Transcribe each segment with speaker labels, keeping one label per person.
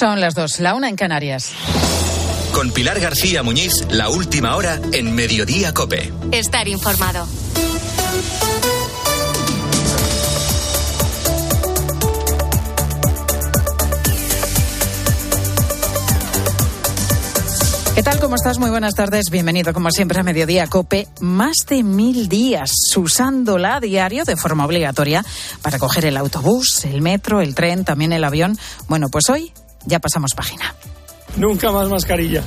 Speaker 1: Son las dos, la una en Canarias.
Speaker 2: Con Pilar García Muñiz, la última hora en Mediodía Cope.
Speaker 3: Estar informado.
Speaker 1: ¿Qué tal? ¿Cómo estás? Muy buenas tardes. Bienvenido, como siempre, a Mediodía Cope. Más de mil días usándola a diario de forma obligatoria para coger el autobús, el metro, el tren, también el avión. Bueno, pues hoy ya pasamos página.
Speaker 4: Nunca más mascarilla.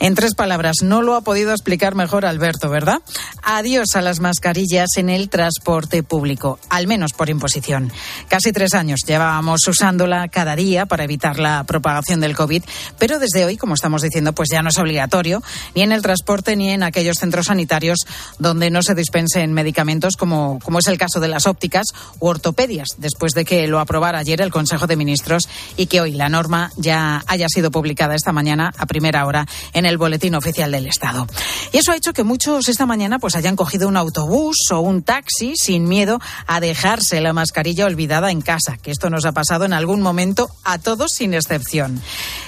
Speaker 1: En tres palabras, no lo ha podido explicar mejor Alberto, ¿verdad? Adiós a las mascarillas en el transporte público, al menos por imposición. Casi tres años llevábamos usándola cada día para evitar la propagación del COVID, pero desde hoy, como estamos diciendo, pues ya no es obligatorio, ni en el transporte ni en aquellos centros sanitarios donde no se dispensen medicamentos, como, como es el caso de las ópticas u ortopedias, después de que lo aprobara ayer el Consejo de Ministros y que hoy la norma ya haya sido publicada esta mañana a primera hora en el el boletín oficial del Estado. Y eso ha hecho que muchos esta mañana pues hayan cogido un autobús o un taxi sin miedo a dejarse la mascarilla olvidada en casa, que esto nos ha pasado en algún momento a todos sin excepción.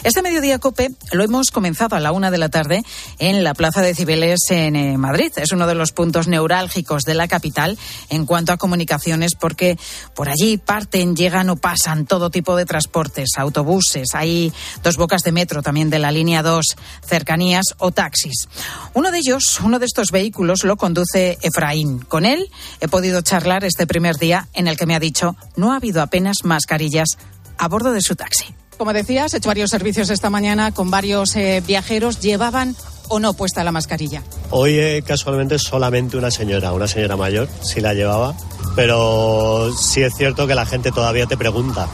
Speaker 1: Este mediodía COPE lo hemos comenzado a la una de la tarde en la Plaza de Cibeles en eh, Madrid. Es uno de los puntos neurálgicos de la capital en cuanto a comunicaciones porque por allí parten, llegan o pasan todo tipo de transportes, autobuses, hay dos bocas de metro también de la línea 2 cerca o taxis. Uno de ellos, uno de estos vehículos, lo conduce Efraín. Con él he podido charlar este primer día en el que me ha dicho no ha habido apenas mascarillas a bordo de su taxi. Como decías, he hecho varios servicios esta mañana con varios eh, viajeros. ¿Llevaban o no puesta la mascarilla?
Speaker 5: Hoy eh, casualmente solamente una señora, una señora mayor, sí la llevaba, pero sí es cierto que la gente todavía te pregunta.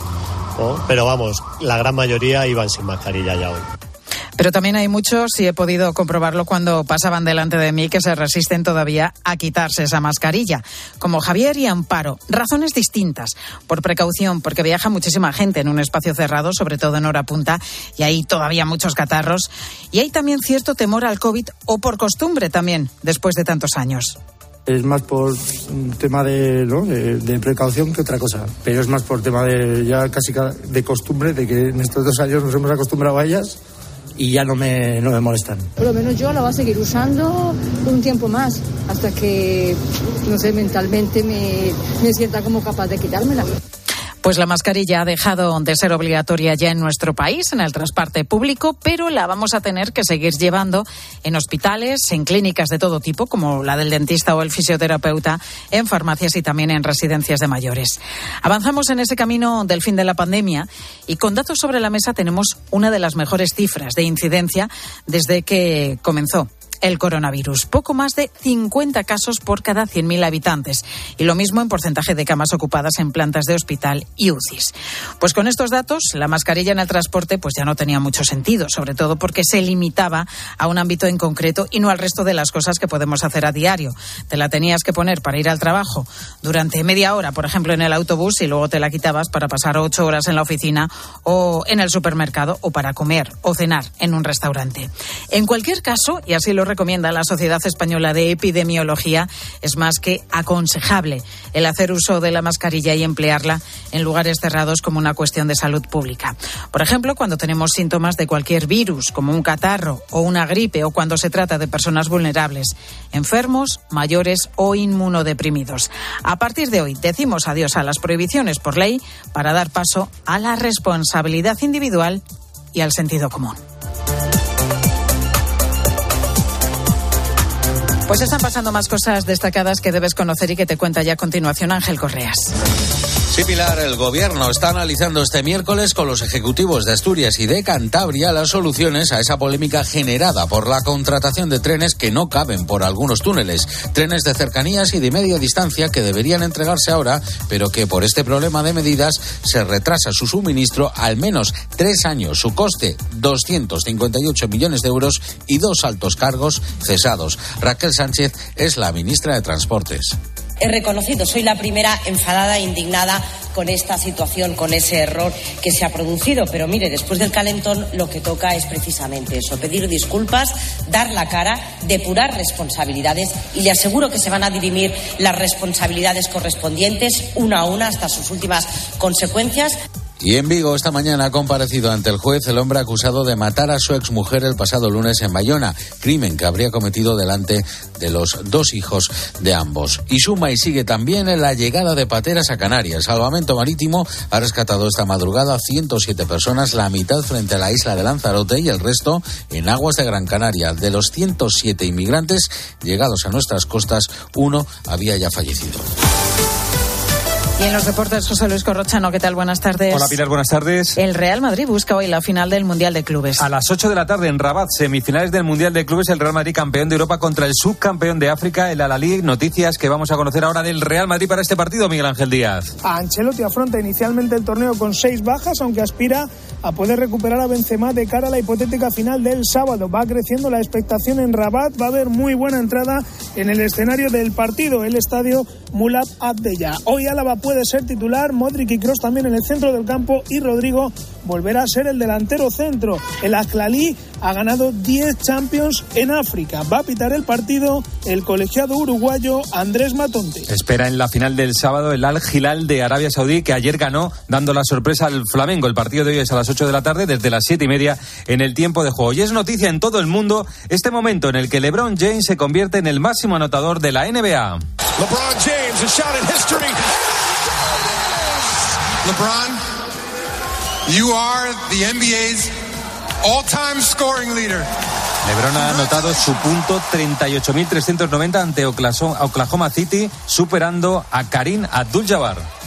Speaker 5: Pero vamos, la gran mayoría iban sin mascarilla ya hoy.
Speaker 1: Pero también hay muchos, y he podido comprobarlo cuando pasaban delante de mí, que se resisten todavía a quitarse esa mascarilla, como Javier y Amparo. Razones distintas. Por precaución, porque viaja muchísima gente en un espacio cerrado, sobre todo en hora punta, y hay todavía muchos catarros. Y hay también cierto temor al COVID, o por costumbre también, después de tantos años
Speaker 4: es más por tema de, de, precaución que otra cosa. Pero es más por tema de ya casi de costumbre, de que en estos dos años nos hemos acostumbrado a ellas y ya no me, no me molestan.
Speaker 6: Por lo menos yo la voy a seguir usando un tiempo más, hasta que, no sé, mentalmente me, me sienta como capaz de quitármela.
Speaker 1: Pues la mascarilla ha dejado de ser obligatoria ya en nuestro país, en el transporte público, pero la vamos a tener que seguir llevando en hospitales, en clínicas de todo tipo, como la del dentista o el fisioterapeuta, en farmacias y también en residencias de mayores. Avanzamos en ese camino del fin de la pandemia y con datos sobre la mesa tenemos una de las mejores cifras de incidencia desde que comenzó el coronavirus. Poco más de 50 casos por cada 100.000 habitantes. Y lo mismo en porcentaje de camas ocupadas en plantas de hospital y UCIs. Pues con estos datos, la mascarilla en el transporte pues ya no tenía mucho sentido, sobre todo porque se limitaba a un ámbito en concreto y no al resto de las cosas que podemos hacer a diario. Te la tenías que poner para ir al trabajo durante media hora, por ejemplo, en el autobús y luego te la quitabas para pasar ocho horas en la oficina o en el supermercado o para comer o cenar en un restaurante. En cualquier caso, y así lo recomienda la Sociedad Española de Epidemiología, es más que aconsejable el hacer uso de la mascarilla y emplearla en lugares cerrados como una cuestión de salud pública. Por ejemplo, cuando tenemos síntomas de cualquier virus, como un catarro o una gripe, o cuando se trata de personas vulnerables, enfermos, mayores o inmunodeprimidos. A partir de hoy, decimos adiós a las prohibiciones por ley para dar paso a la responsabilidad individual y al sentido común. Pues están pasando más cosas destacadas que debes conocer y que te cuenta ya a continuación Ángel Correas.
Speaker 7: Sí, Pilar, el gobierno está analizando este miércoles con los ejecutivos de Asturias y de Cantabria las soluciones a esa polémica generada por la contratación de trenes que no caben por algunos túneles. Trenes de cercanías y de media distancia que deberían entregarse ahora, pero que por este problema de medidas se retrasa su suministro al menos tres años. Su coste, 258 millones de euros y dos altos cargos cesados. Raquel Sánchez es la ministra de Transportes
Speaker 8: he reconocido, soy la primera enfadada e indignada con esta situación, con ese error que se ha producido. Pero mire, después del calentón lo que toca es precisamente eso, pedir disculpas, dar la cara, depurar responsabilidades y le aseguro que se van a dirimir las responsabilidades correspondientes una a una hasta sus últimas consecuencias.
Speaker 9: Y en Vigo esta mañana ha comparecido ante el juez el hombre acusado de matar a su exmujer el pasado lunes en Bayona, crimen que habría cometido delante de los dos hijos de ambos. Y suma y sigue también la llegada de pateras a Canarias. Salvamento Marítimo ha rescatado esta madrugada a 107 personas, la mitad frente a la isla de Lanzarote y el resto en aguas de Gran Canaria. De los 107 inmigrantes llegados a nuestras costas, uno había ya fallecido.
Speaker 1: Y en los deportes, José Luis Corrochano, ¿qué tal? Buenas tardes.
Speaker 10: Hola Pilar, buenas tardes.
Speaker 1: El Real Madrid busca hoy la final del Mundial de Clubes.
Speaker 10: A las 8 de la tarde en Rabat, semifinales del Mundial de Clubes, el Real Madrid campeón de Europa contra el subcampeón de África, el Alalí. Noticias que vamos a conocer ahora del Real Madrid para este partido, Miguel Ángel Díaz.
Speaker 11: Ancelotti afronta inicialmente el torneo con seis bajas, aunque aspira a poder recuperar a Benzema de cara a la hipotética final del sábado. Va creciendo la expectación en Rabat, va a haber muy buena entrada en el escenario del partido, el estadio Mulab Abdeya. Hoy Álava puede ser titular Modric y Cross también en el centro del campo y Rodrigo volverá a ser el delantero centro. El Aclalí ha ganado 10 Champions en África. Va a pitar el partido el colegiado uruguayo Andrés Matonte.
Speaker 10: Espera en la final del sábado el Al Hilal de Arabia Saudí que ayer ganó dando la sorpresa al Flamengo. El partido de hoy es a las 8 de la tarde desde las 7 y media en el tiempo de juego. Y es noticia en todo el mundo este momento en el que LeBron James se convierte en el máximo anotador de la NBA. LeBron James, a shot in history. LeBron, you are the NBA's all-time scoring leader. LeBron ha anotado su punto 38.390 ante Oklahoma City, superando a Karim Abdul-Jabbar.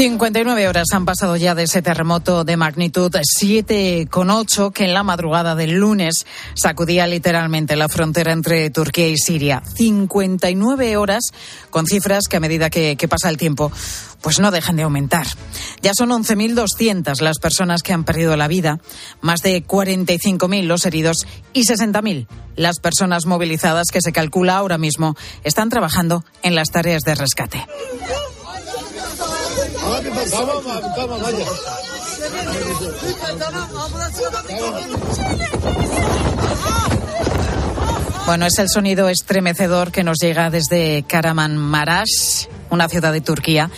Speaker 1: 59 horas han pasado ya de ese terremoto de magnitud 7,8 que en la madrugada del lunes sacudía literalmente la frontera entre Turquía y Siria. 59 horas con cifras que a medida que, pasa el tiempo pues no dejan de aumentar. Ya son 11.200 las personas que han perdido la vida, más de 45.000 los heridos y 60.000 las personas movilizadas que se calcula ahora mismo están trabajando en las tareas de rescate. Bueno, es el sonido estremecedor que nos llega desde Marash, una ciudad de Turquía.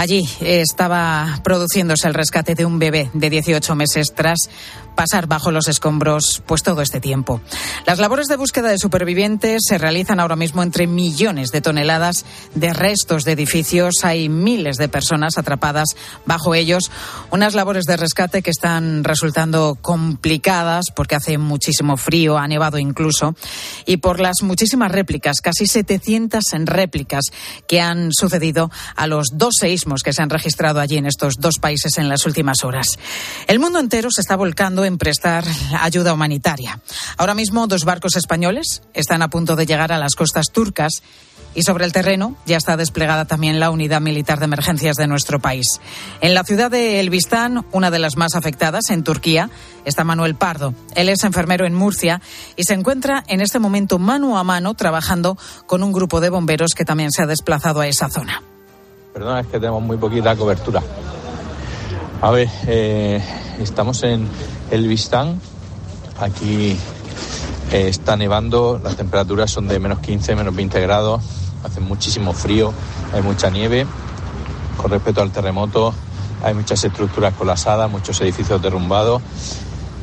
Speaker 1: Allí estaba produciéndose el rescate de un bebé de 18 meses tras pasar bajo los escombros pues todo este tiempo. Las labores de búsqueda de supervivientes se realizan ahora mismo entre millones de toneladas de restos de edificios. Hay miles de personas atrapadas bajo ellos. Unas labores de rescate que están resultando complicadas porque hace muchísimo frío, ha nevado incluso, y por las muchísimas réplicas, casi 700 réplicas que han sucedido a los dos seísmos que se han registrado allí en estos dos países en las últimas horas. El mundo entero se está volcando en prestar ayuda humanitaria. Ahora mismo dos barcos españoles están a punto de llegar a las costas turcas y sobre el terreno ya está desplegada también la unidad militar de emergencias de nuestro país. En la ciudad de Elbistán, una de las más afectadas en Turquía, está Manuel Pardo. Él es enfermero en Murcia y se encuentra en este momento mano a mano trabajando con un grupo de bomberos que también se ha desplazado a esa zona.
Speaker 12: Perdona, es que tenemos muy poquita cobertura. A ver, eh, estamos en el Vistán. Aquí eh, está nevando, las temperaturas son de menos 15, menos 20 grados, hace muchísimo frío, hay mucha nieve. Con respecto al terremoto, hay muchas estructuras colapsadas, muchos edificios derrumbados.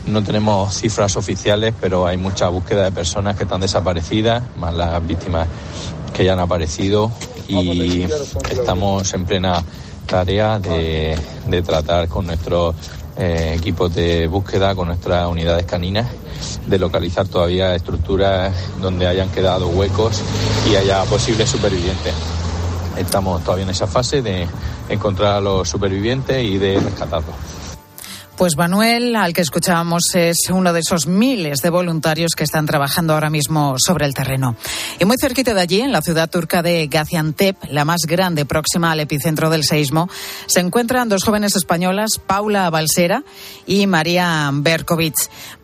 Speaker 12: No tenemos cifras oficiales, pero hay mucha búsqueda de personas que están desaparecidas, más las víctimas que ya han aparecido y estamos en plena tarea de, de tratar con nuestros eh, equipos de búsqueda con nuestras unidades caninas de localizar todavía estructuras donde hayan quedado huecos y haya posibles supervivientes. Estamos todavía en esa fase de encontrar a los supervivientes y de rescatarlos.
Speaker 1: Pues Manuel, al que escuchábamos, es uno de esos miles de voluntarios que están trabajando ahora mismo sobre el terreno. Y muy cerquita de allí, en la ciudad turca de Gaziantep, la más grande próxima al epicentro del seísmo, se encuentran dos jóvenes españolas, Paula Balsera y María Berkovic.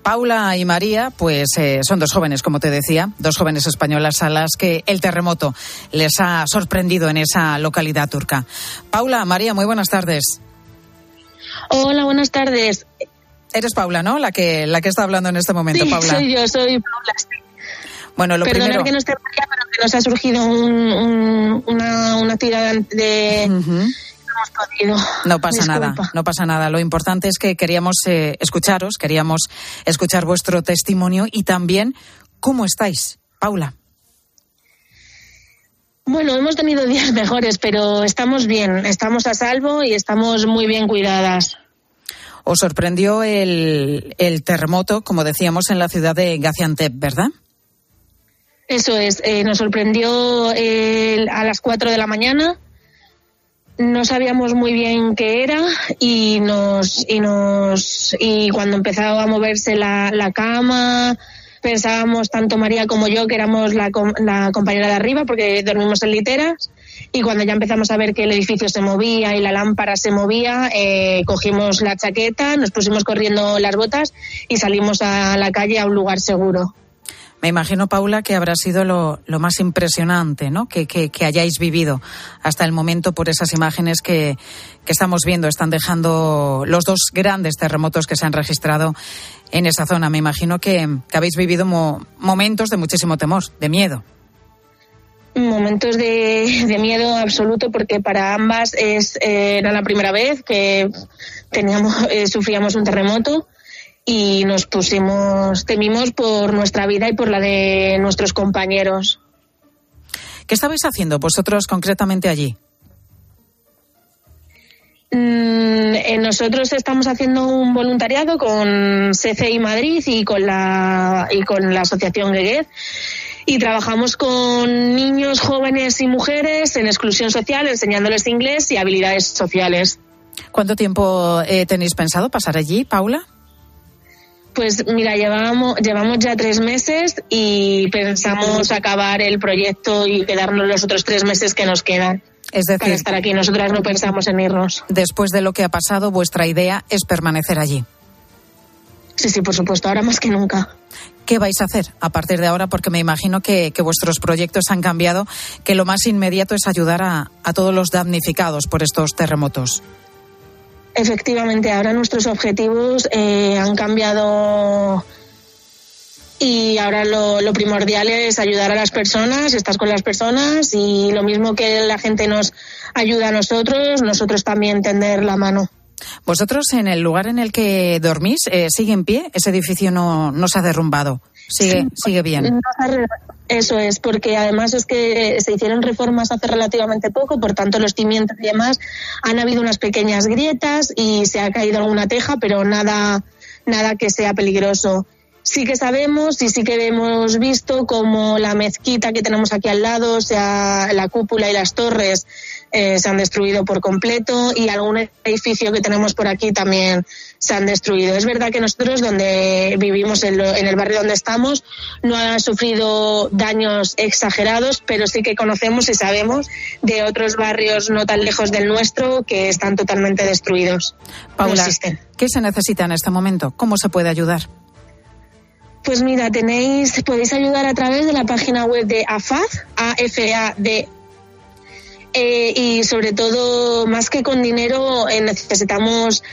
Speaker 1: Paula y María, pues eh, son dos jóvenes, como te decía, dos jóvenes españolas a las que el terremoto les ha sorprendido en esa localidad turca. Paula, María, muy buenas tardes.
Speaker 13: Hola, buenas tardes.
Speaker 1: Eres Paula, ¿no? La que, la que está hablando en este momento,
Speaker 13: sí,
Speaker 1: Paula.
Speaker 13: Soy yo, soy Paula.
Speaker 1: Bueno, lo
Speaker 13: Perdona
Speaker 1: primero...
Speaker 13: que no esté María, pero que nos ha surgido un- un- una, una actividad de... No hemos podido.
Speaker 1: No pasa
Speaker 13: Disculpa.
Speaker 1: nada, no pasa nada. Lo importante es que queríamos eh, escucharos, queríamos escuchar vuestro testimonio y también cómo estáis, Paula.
Speaker 13: Bueno, hemos tenido días mejores, pero estamos bien, estamos a salvo y estamos muy bien cuidadas.
Speaker 1: Os sorprendió el, el terremoto, como decíamos, en la ciudad de Gaziantep, ¿verdad?
Speaker 13: Eso es, eh, nos sorprendió eh, a las 4 de la mañana. No sabíamos muy bien qué era y nos y nos y cuando empezaba a moverse la, la cama pensábamos tanto María como yo que éramos la, la compañera de arriba porque dormimos en literas y cuando ya empezamos a ver que el edificio se movía y la lámpara se movía eh, cogimos la chaqueta nos pusimos corriendo las botas y salimos a la calle a un lugar seguro.
Speaker 1: Me imagino, Paula, que habrá sido lo, más impresionante ¿no? que, hayáis vivido hasta el momento por esas imágenes que, estamos viendo. Están dejando los dos grandes terremotos que se han registrado en esa zona. Me imagino que, habéis vivido mo- momentos de muchísimo temor, de miedo.
Speaker 13: momentos de, de miedo absoluto porque para ambas es, eh, era la primera vez que teníamos eh, sufríamos un terremoto y nos pusimos temimos por nuestra vida y por la de nuestros compañeros
Speaker 1: ¿Qué estabais haciendo vosotros concretamente allí?
Speaker 13: Mm, eh, nosotros estamos haciendo un voluntariado con CCI Madrid y con la y con la asociación Geguet y trabajamos con niños, jóvenes y mujeres en exclusión social, enseñándoles inglés y habilidades sociales.
Speaker 1: ¿Cuánto tiempo eh, tenéis pensado pasar allí, Paula?
Speaker 13: Pues mira, llevamos, llevamos ya tres meses y pensamos acabar el proyecto y quedarnos los otros tres meses que nos quedan.
Speaker 1: Es decir,
Speaker 13: para estar aquí. Nosotras no pensamos en irnos.
Speaker 1: Después de lo que ha pasado, vuestra idea es permanecer allí.
Speaker 13: Sí, sí, por supuesto, ahora más que nunca.
Speaker 1: ¿Qué vais a hacer a partir de ahora? Porque me imagino que, que vuestros proyectos han cambiado, que lo más inmediato es ayudar a, a todos los damnificados por estos terremotos.
Speaker 13: Efectivamente, ahora nuestros objetivos eh, han cambiado y ahora lo, lo primordial es ayudar a las personas, estar con las personas y lo mismo que la gente nos ayuda a nosotros, nosotros también tender la mano.
Speaker 1: Vosotros, en el lugar en el que dormís, eh, ¿sigue en pie? Ese edificio no, no se ha derrumbado. Sigue, sigue bien.
Speaker 13: No Eso es, porque además es que eh, se hicieron reformas hace relativamente poco, por tanto los cimientos y demás han habido unas pequeñas grietas y se ha caído alguna teja, pero nada, nada que sea peligroso. Sí que sabemos y sí que hemos visto como la mezquita que tenemos aquí al lado, o sea, la cúpula y las torres eh, se han destruido por completo y algún edificio que tenemos por aquí también se han destruido. Es verdad que nosotros donde vivimos, en, lo- en el barrio donde estamos, no han sufrido daños exagerados, pero sí que conocemos y sabemos de otros barrios no tan lejos del nuestro que están totalmente destruidos.
Speaker 1: Paula. ¿qué se necesita en este momento? ¿Cómo se puede ayudar?
Speaker 13: Pues mira, tenéis, podéis ayudar a través de la página web de AFAD, AFAD, eh, y sobre todo, más que con dinero, eh, necesitamos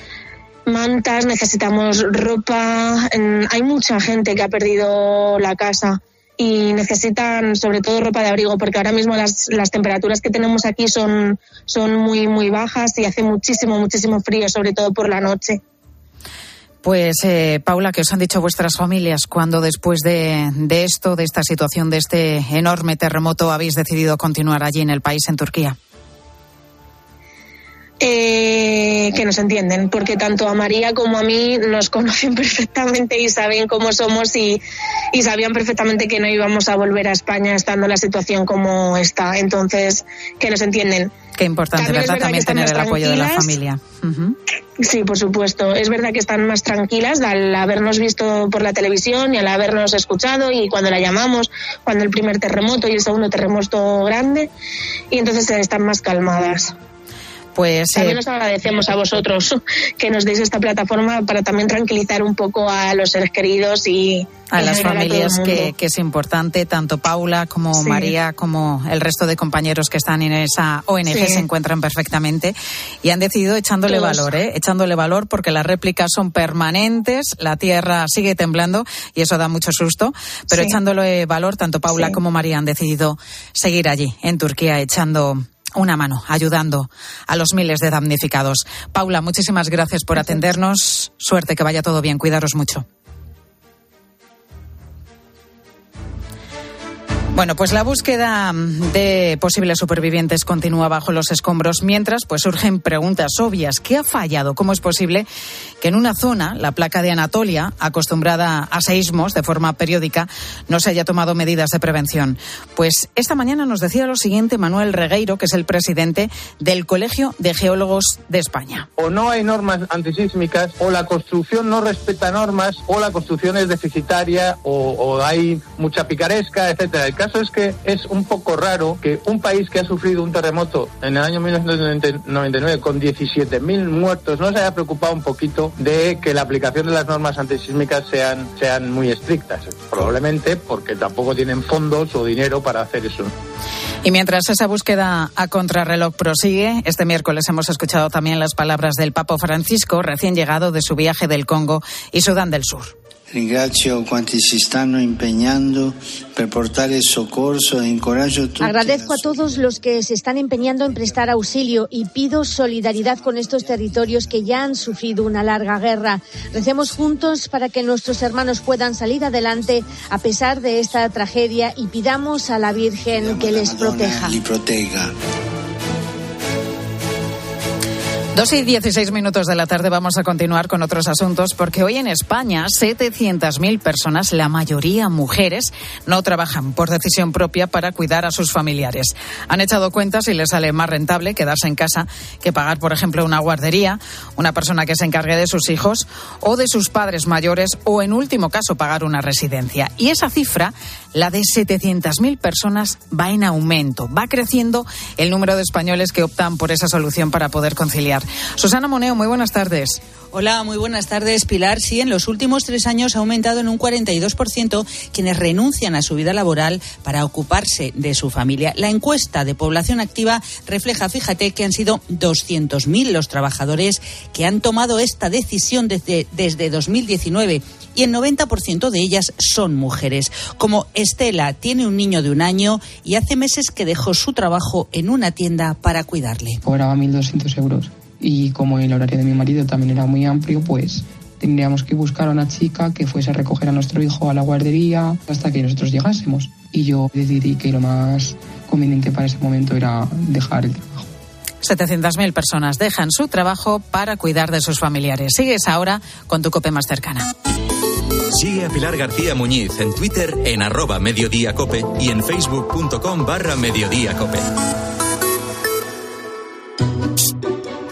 Speaker 13: mantas, necesitamos ropa. Hay mucha gente que ha perdido la casa y necesitan sobre todo ropa de abrigo porque ahora mismo las, las temperaturas que tenemos aquí son, son muy, muy bajas y hace muchísimo, muchísimo frío, sobre todo por la noche.
Speaker 1: Pues, eh, Paula, ¿qué os han dicho vuestras familias cuando después de, esto, de esta situación, de este enorme terremoto, habéis decidido continuar allí en el país, en Turquía?
Speaker 13: Eh, que nos entienden, porque tanto a María como a mí nos conocen perfectamente y saben cómo somos y, y sabían perfectamente que no íbamos a volver a España estando la situación como está. Entonces, que nos entienden.
Speaker 1: Qué importante,
Speaker 13: También
Speaker 1: ¿verdad? También tener el apoyo de la familia. Ujú.
Speaker 13: Sí, por supuesto. Es verdad que están más tranquilas al habernos visto por la televisión y al habernos escuchado y cuando la llamamos, cuando el primer terremoto y el segundo terremoto grande, y entonces están más calmadas.
Speaker 1: Pues
Speaker 13: también nos agradecemos a vosotros que nos deis esta plataforma para también tranquilizar un poco a los seres queridos y
Speaker 1: a las familias que, es importante, tanto Paula como María como el resto de compañeros que están en esa ONG se encuentran perfectamente y han decidido echándole valor, ¿eh? echándole valor porque las réplicas son permanentes, la tierra sigue temblando y eso da mucho susto, pero echándole valor, tanto Paula como María han decidido seguir allí en Turquía echando una mano, ayudando a los miles de damnificados. Paula, muchísimas gracias por atendernos. Suerte, que vaya todo bien. Cuidaros mucho. Bueno, pues la búsqueda de posibles supervivientes continúa bajo los escombros, mientras pues surgen preguntas obvias. ¿Qué ha fallado? ¿Cómo es posible que en una zona, la placa de Anatolia, acostumbrada a seísmos de forma periódica, no se haya tomado medidas de prevención? Pues esta mañana nos decía lo siguiente Manuel Regueiro, que es el presidente del Colegio de Geólogos de España.
Speaker 14: O no hay normas antisísmicas, o la construcción no respeta normas, o la construcción es deficitaria, o, o hay mucha picaresca, etcétera caso es que es un poco raro que un país que ha sufrido un terremoto en el año 1999 con 17.000 muertos no se haya preocupado un poquito de que la aplicación de las normas antisísmicas sean, sean muy estrictas. Probablemente porque tampoco tienen fondos o dinero para hacer eso.
Speaker 1: Y mientras esa búsqueda a contrarreloj prosigue, este miércoles hemos escuchado también las palabras del Papa Francisco, recién llegado de su viaje del Congo y Sudán del Sur.
Speaker 15: Agradezco a todos los que se están empeñando en prestar auxilio y pido solidaridad con estos territorios que ya han sufrido una larga guerra. Recemos juntos para que nuestros hermanos puedan salir adelante a pesar de esta tragedia y pidamos a la Virgen que les proteja.
Speaker 1: Dos y dieciséis minutos de la tarde vamos a continuar con otros asuntos porque hoy en España 700.000 personas, la mayoría mujeres, no trabajan por decisión propia para cuidar a sus familiares. Han echado cuentas y les sale más rentable quedarse en casa que pagar, por ejemplo, una guardería, una persona que se encargue de sus hijos o de sus padres mayores o, en último caso, pagar una residencia. Y esa cifra, la de 700.000 personas, va en aumento. Va creciendo el número de españoles que optan por esa solución para poder conciliar. Susana Moneo, muy buenas tardes.
Speaker 16: Hola, muy buenas tardes, Pilar. Sí, en los últimos tres años ha aumentado en un 42% quienes renuncian a su vida laboral para ocuparse de su familia. La encuesta de población activa refleja, fíjate, que han sido 200.000 los trabajadores que han tomado esta decisión desde, desde 2019 y el 90% de ellas son mujeres. Como Estela tiene un niño de un año y hace meses que dejó su trabajo en una tienda para cuidarle.
Speaker 17: Cobraba 1.200 euros y como el horario de mi marido también era muy amplio, pues tendríamos que buscar a una chica que fuese a recoger a nuestro hijo a la guardería hasta que nosotros llegásemos. Y yo decidí que lo más conveniente para ese momento era dejar el trabajo.
Speaker 1: 700.000 personas dejan su trabajo para cuidar de sus familiares. Sigues ahora con tu cope más cercana.
Speaker 2: Sigue a Pilar García Muñiz en Twitter en arroba mediodíacope y en facebook.com barra mediodíacope.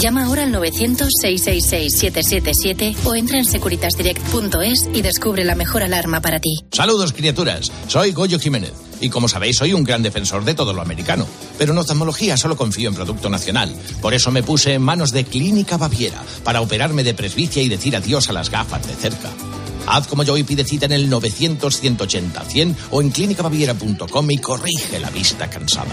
Speaker 18: Llama ahora al 900-666-777 o entra en securitasdirect.es y descubre la mejor alarma para ti.
Speaker 19: Saludos, criaturas. Soy Goyo Jiménez. Y como sabéis, soy un gran defensor de todo lo americano. Pero en oftalmología solo confío en producto nacional. Por eso me puse en manos de Clínica Baviera para operarme de presbicia y decir adiós a las gafas de cerca. Haz como yo y pide cita en el 900-180-100 o en clínicabaviera.com y corrige la vista cansada.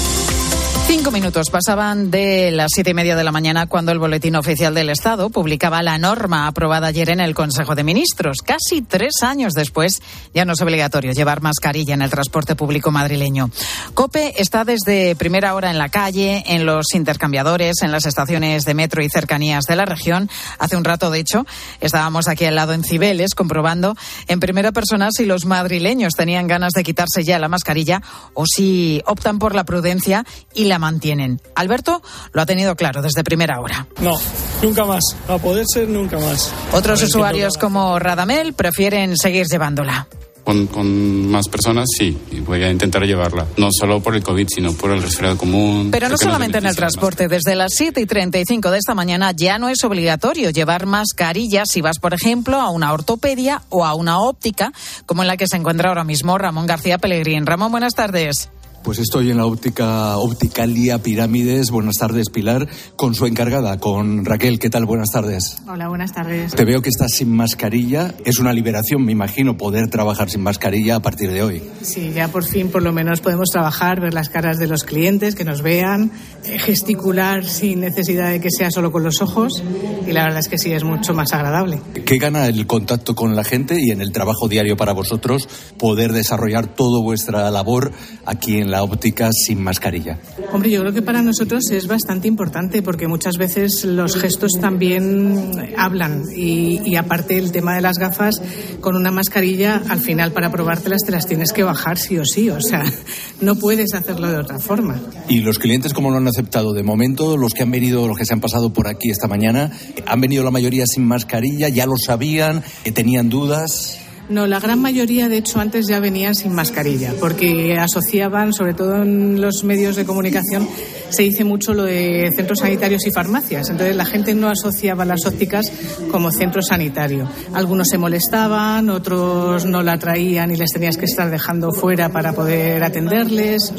Speaker 1: Cinco minutos pasaban de las siete y media de la mañana cuando el Boletín Oficial del Estado publicaba la norma aprobada ayer en el Consejo de Ministros. Casi tres años después ya no es obligatorio llevar mascarilla en el transporte público madrileño. COPE está desde primera hora en la calle, en los intercambiadores, en las estaciones de metro y cercanías de la región. Hace un rato, de hecho, estábamos aquí al lado en Cibeles comprobando en primera persona si los madrileños tenían ganas de quitarse ya la mascarilla o si optan por la prudencia y la mantienen. Alberto lo ha tenido claro desde primera hora.
Speaker 20: No, nunca más. A poder ser, nunca más.
Speaker 1: Otros usuarios como Radamel prefieren seguir llevándola.
Speaker 21: Con, con, más personas, sí, y voy a intentar llevarla. No solo por el COVID, sino por el resfriado común.
Speaker 1: Pero no solamente en el transporte. Desde las 7 y 35 de esta mañana ya no es obligatorio llevar mascarillas si vas, por ejemplo, a una ortopedia o a una óptica, como en la que se encuentra ahora mismo Ramón García Pellegrín. Ramón, buenas tardes.
Speaker 22: Pues estoy en la óptica Opticalia Pirámides. Buenas tardes, Pilar, con su encargada, con Raquel. ¿Qué tal? Buenas tardes.
Speaker 23: Hola, buenas tardes.
Speaker 22: Te veo que estás sin mascarilla. Es una liberación, me imagino, poder trabajar sin mascarilla a partir de hoy.
Speaker 23: Sí, ya por fin, por lo menos, podemos trabajar, ver las caras de los clientes, que nos vean, eh, gesticular sin necesidad de que sea solo con los ojos. Y la verdad es que sí, es mucho más agradable.
Speaker 22: ¿Qué gana el contacto con la gente y en el trabajo diario para vosotros poder desarrollar toda vuestra labor aquí en la óptica sin mascarilla?
Speaker 23: Hombre, yo creo que para nosotros es bastante importante porque muchas veces los gestos también hablan y, y, aparte el tema de las gafas con una mascarilla al final para probártelas te las tienes que bajar sí o sí, o sea, no puedes hacerlo de otra forma.
Speaker 22: ¿Y los clientes cómo lo han aceptado? De momento, los que han venido, los que se han pasado por aquí esta mañana, han venido la mayoría sin mascarilla, ya lo sabían, tenían dudas.
Speaker 23: No, la gran mayoría, de hecho, antes ya venían sin mascarilla, porque asociaban, sobre todo en los medios de comunicación, se dice mucho lo de centros sanitarios y farmacias. Entonces la gente no asociaba las ópticas como centro sanitario. Algunos se molestaban, otros no la traían y les tenías que estar dejando fuera para poder atenderles.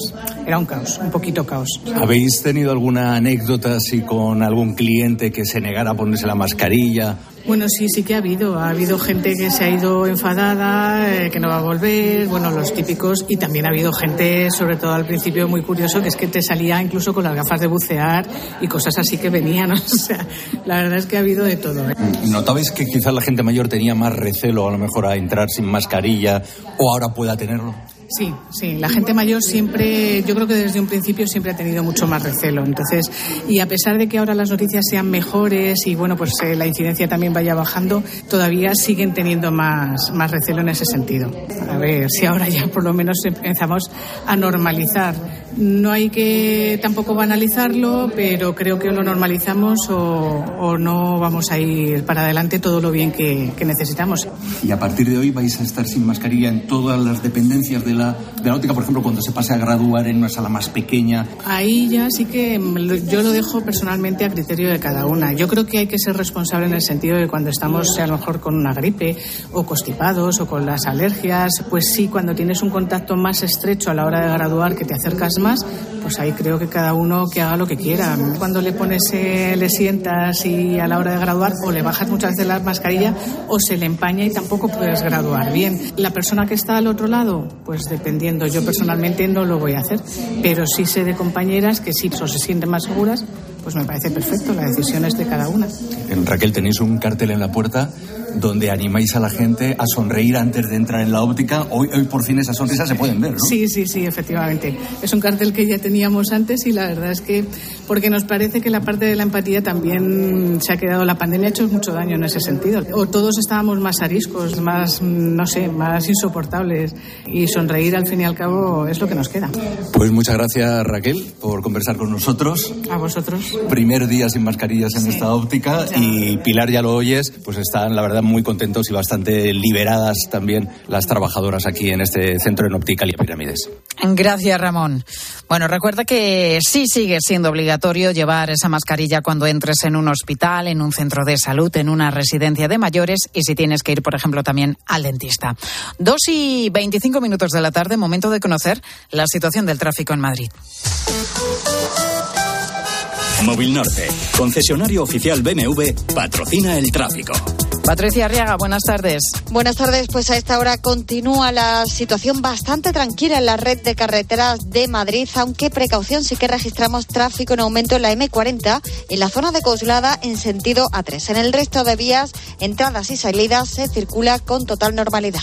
Speaker 23: Era un caos, un poquito caos.
Speaker 22: ¿Habéis tenido alguna anécdota así con algún cliente que se negara a ponerse la mascarilla?
Speaker 23: Bueno, sí, sí que ha habido. Ha habido gente que se ha ido enfadada, eh, que no va a volver, bueno, los típicos. Y también ha habido gente, sobre todo al principio, muy curioso, que es que te salía incluso con las gafas de bucear y cosas así que venían. O sea, la verdad es que ha habido de todo. ¿eh?
Speaker 22: ¿Notabais que quizás la gente mayor tenía más recelo a lo mejor a entrar sin mascarilla o ahora pueda tenerlo?
Speaker 23: Sí, sí, la gente mayor siempre, yo creo que desde un principio siempre ha tenido mucho más recelo. Entonces, y a pesar de que ahora las noticias sean mejores y bueno, pues eh, la incidencia también vaya bajando, todavía siguen teniendo más, más recelo en ese sentido. A ver si ahora ya por lo menos empezamos a normalizar. No hay que tampoco banalizarlo, pero creo que o lo normalizamos o, no vamos a ir para adelante todo lo bien que, que necesitamos.
Speaker 22: Y a partir de hoy vais a estar sin mascarilla en todas las dependencias de la de la óptica, por ejemplo, cuando se pase a graduar en una sala más pequeña?
Speaker 23: Ahí ya sí que yo lo dejo personalmente a criterio de cada una. Yo creo que hay que ser responsable en el sentido de cuando estamos a lo mejor con una gripe o constipados o con las alergias, pues sí, cuando tienes un contacto más estrecho a la hora de graduar, que te acercas más, pues ahí creo que cada uno que haga lo que quiera. Cuando le pones, eh, le sientas y a la hora de graduar o le bajas muchas veces la mascarilla o se le empaña y tampoco puedes graduar bien. La persona que está al otro lado, pues dependiendo, yo personalmente no lo voy a hacer, pero sí sé de compañeras que sí o se sienten más seguras, pues me parece perfecto, la decisión es de cada una.
Speaker 22: En Raquel, tenéis un cartel en la puerta donde animáis a la gente a sonreír antes de entrar en la óptica. Hoy, hoy por fin esas sonrisas se pueden ver, ¿no?
Speaker 23: Sí, sí, sí, efectivamente. Es un cartel que ya teníamos antes y la verdad es que porque nos parece que la parte de la empatía también se ha quedado, la pandemia ha hecho mucho daño en ese sentido. O todos estábamos más ariscos, más, no sé, más insoportables y sonreír al fin y al cabo es lo que nos queda.
Speaker 22: Pues muchas gracias Raquel por conversar con nosotros.
Speaker 23: A vosotros.
Speaker 22: Primer día sin mascarillas en esta óptica y Pilar ya lo oyes, pues están la verdad muy contentos y bastante liberadas también las trabajadoras aquí en este centro en Opticalia Pirámides.
Speaker 1: Gracias Ramón. Bueno, recuerda que sí sigue siendo obligatorio llevar esa mascarilla cuando entres en un hospital, en un centro de salud, en una residencia de mayores y si tienes que ir, por ejemplo, también al dentista. Dos y veinticinco minutos de la tarde, momento de conocer la situación del tráfico en Madrid.
Speaker 24: Móvil Norte, concesionario oficial BMW, patrocina el tráfico.
Speaker 1: Patricia Arriaga, buenas tardes.
Speaker 25: Buenas tardes, pues a esta hora continúa la situación bastante tranquila en la red de carreteras de Madrid, aunque precaución sí que registramos tráfico en aumento en la M40 en la zona de Coslada en sentido A3. En el resto de vías, entradas y salidas se circula con total normalidad.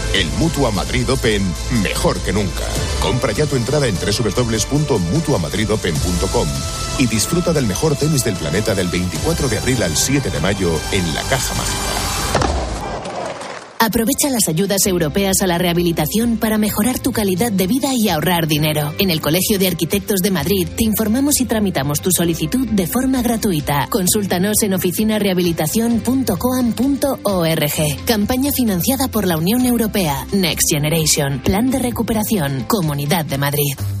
Speaker 26: El Mutua Madrid Open mejor que nunca. Compra ya tu entrada en www.mutuamadridopen.com y disfruta del mejor tenis del planeta del 24 de abril al 7 de mayo en la Caja Mágica.
Speaker 27: Aprovecha las ayudas europeas a la rehabilitación para mejorar tu calidad de vida y ahorrar dinero. En el Colegio de Arquitectos de Madrid te informamos y tramitamos tu solicitud de forma gratuita. Consúltanos en oficinarehabilitación.coam.org. Campaña financiada por la Unión Europea. Next Generation. Plan de recuperación. Comunidad de Madrid.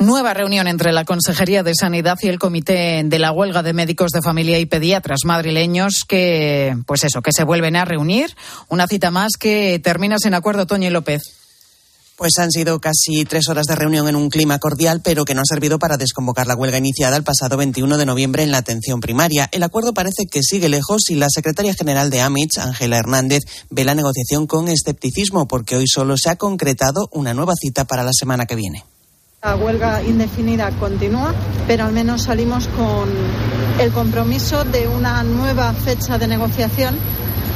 Speaker 1: Nueva reunión entre la Consejería de Sanidad y el Comité de la Huelga de Médicos de Familia y Pediatras madrileños que, pues eso, que se vuelven a reunir. Una cita más que termina sin acuerdo, Toño López.
Speaker 28: Pues han sido casi tres horas de reunión en un clima cordial, pero que no ha servido para desconvocar la huelga iniciada el pasado 21 de noviembre en la atención primaria. El acuerdo parece que sigue lejos y la secretaria general de AMITS, Ángela Hernández, ve la negociación con escepticismo porque hoy solo se ha concretado una nueva cita para la semana que viene.
Speaker 29: La huelga indefinida continúa, pero al menos salimos con el compromiso de una nueva fecha de negociación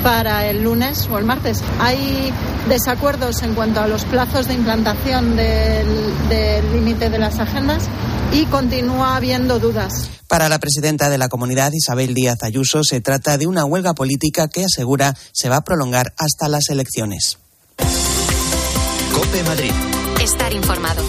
Speaker 29: para el lunes o el martes. Hay desacuerdos en cuanto a los plazos de implantación del límite de las agendas y continúa habiendo dudas.
Speaker 28: Para la presidenta de la comunidad, Isabel Díaz Ayuso, se trata de una huelga política que asegura se va a prolongar hasta las elecciones.
Speaker 30: Cope Madrid.
Speaker 27: Estar informado.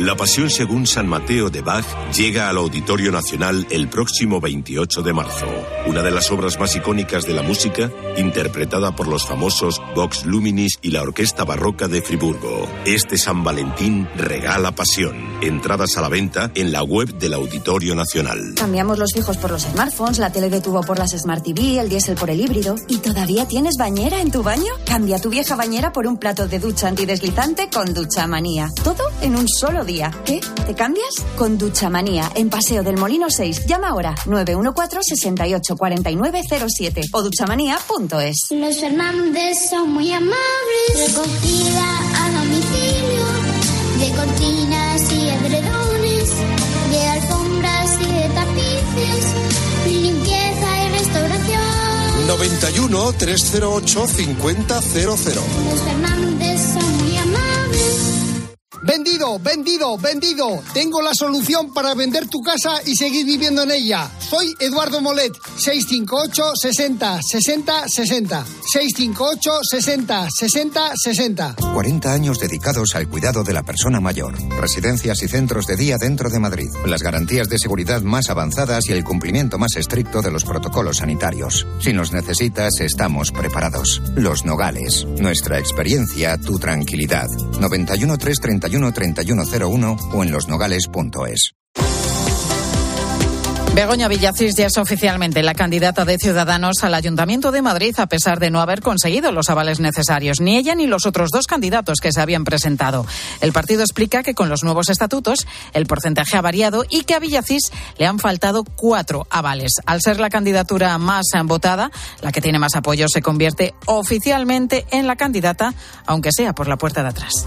Speaker 31: La Pasión según San Mateo de Bach llega al Auditorio Nacional el próximo 28 de marzo. Una de las obras más icónicas de la música, interpretada por los famosos Vox Luminis y la Orquesta Barroca de Friburgo. Este San Valentín regala pasión. Entradas a la venta en la web del Auditorio Nacional.
Speaker 32: Cambiamos los fijos por los smartphones, la tele de tubo por las Smart TV, el diésel por el híbrido. ¿Y todavía tienes bañera en tu baño? Cambia tu vieja bañera por un plato de ducha antideslizante con Ducha Manía. Todo en un solo día. ¿Qué? ¿Te cambias? Con Ducha Manía, en Paseo del Molino 6. Llama ahora 914-684907 o duchamanía.es.
Speaker 33: Los Fernández son muy amables. Recogida a domicilio de cortinas y edredones, de alfombras y de tapices, limpieza y restauración.
Speaker 34: 91 308 5000.
Speaker 33: Los Fernández.
Speaker 35: Vendido, vendido, vendido. Tengo la solución para vender tu casa y seguir viviendo en ella. Soy Eduardo Molet, 658 60 60 60. 658 60 60 60.
Speaker 36: 40 años dedicados al cuidado de la persona mayor. Residencias y centros de día dentro de Madrid. Las garantías de seguridad más avanzadas y el cumplimiento más estricto de los protocolos sanitarios. Si nos necesitas, estamos preparados. Los Nogales. Nuestra experiencia, tu tranquilidad. 91 331 3101 o en losnogales.es.
Speaker 1: Begoña Villacís ya es oficialmente la candidata de Ciudadanos al Ayuntamiento de Madrid, a pesar de no haber conseguido los avales necesarios, ni ella ni los otros dos candidatos que se habían presentado. El partido explica que con los nuevos estatutos el porcentaje ha variado y que a Villacís le han faltado cuatro avales. Al ser la candidatura más votada, la que tiene más apoyo, se convierte oficialmente en la candidata, aunque sea por la puerta de atrás.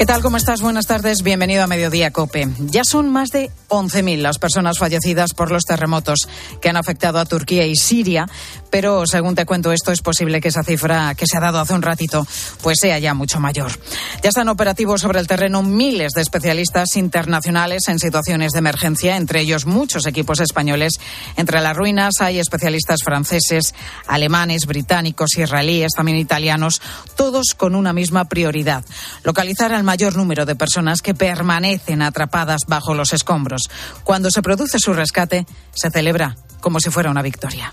Speaker 1: ¿Qué tal? ¿Cómo estás? Buenas tardes. Bienvenido a Mediodía Cope. Ya son más de 11.000 las personas fallecidas por los terremotos que han afectado a Turquía y Siria, pero según te cuento esto es posible que esa cifra que se ha dado hace un ratito pues sea ya mucho mayor. Ya están operativos sobre el terreno miles de especialistas internacionales en situaciones de emergencia, entre ellos muchos equipos españoles. Entre las ruinas hay especialistas franceses, alemanes, británicos, israelíes, también italianos, todos con una misma prioridad, localizar al mayor número de personas que permanecen atrapadas bajo los escombros. Cuando se produce su rescate, se celebra como si fuera una victoria.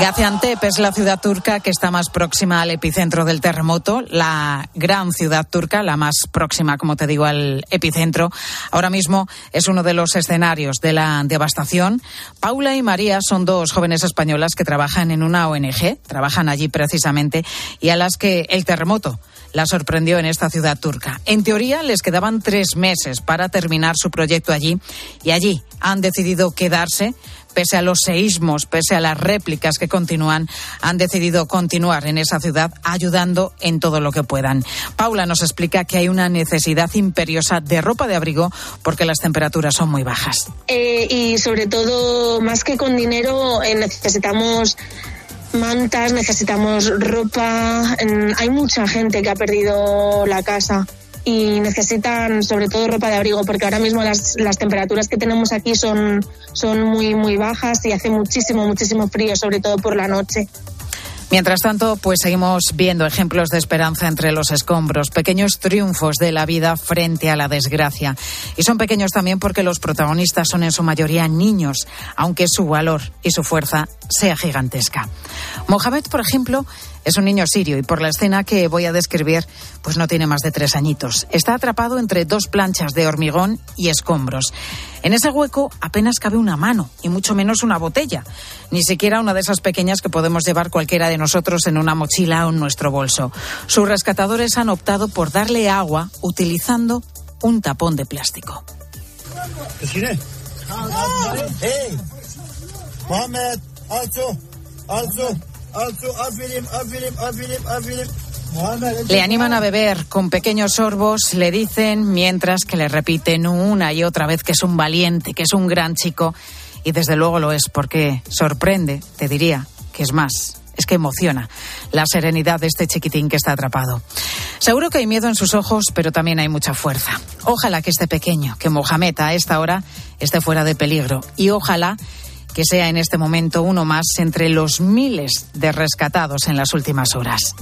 Speaker 1: Gaziantep es la ciudad turca que está más próxima al epicentro del terremoto, la gran ciudad turca, la más próxima, como te digo, al epicentro. Ahora mismo es uno de los escenarios de la devastación. Paula y María son dos jóvenes españolas que trabajan en una ONG, trabajan allí precisamente, y a las que el terremoto la sorprendió en esta ciudad turca. En teoría les quedaban tres meses para terminar su proyecto allí y allí han decidido quedarse pese a los seísmos, pese a las réplicas que continúan, han decidido continuar en esa ciudad ayudando en todo lo que puedan. Paula nos explica que hay una necesidad imperiosa de ropa de abrigo porque las temperaturas son muy bajas.
Speaker 13: Eh, y sobre todo, más que con dinero, eh, necesitamos mantas, necesitamos ropa. Hay mucha gente que ha perdido la casa y necesitan sobre todo ropa de abrigo porque ahora mismo las, las temperaturas que tenemos aquí son, son muy, muy bajas y hace muchísimo, muchísimo frío, sobre todo por la noche.
Speaker 1: Mientras tanto, pues seguimos viendo ejemplos de esperanza entre los escombros, pequeños triunfos de la vida frente a la desgracia. Y son pequeños también porque los protagonistas son en su mayoría niños, aunque su valor y su fuerza sea gigantesca. Mohamed, por ejemplo, es un niño sirio y por la escena que voy a describir, pues no tiene más de tres añitos. Está atrapado entre dos planchas de hormigón y escombros. En ese hueco apenas cabe una mano y mucho menos una botella, ni siquiera una de esas pequeñas que podemos llevar cualquiera de nosotros en una mochila o en nuestro bolso. Sus rescatadores han optado por darle agua utilizando un tapón de plástico. Le animan a beber con pequeños sorbos, le dicen, mientras que le repiten una y otra vez que es un valiente, que es un gran chico. Y desde luego lo es, porque sorprende, te diría, que es más. Es que emociona la serenidad de este chiquitín que está atrapado. Seguro que hay miedo en sus ojos, pero también hay mucha fuerza. Ojalá que este pequeño, que Mohamed a esta hora esté fuera de peligro. Y ojalá que sea en este momento uno más entre los miles de rescatados en las últimas horas.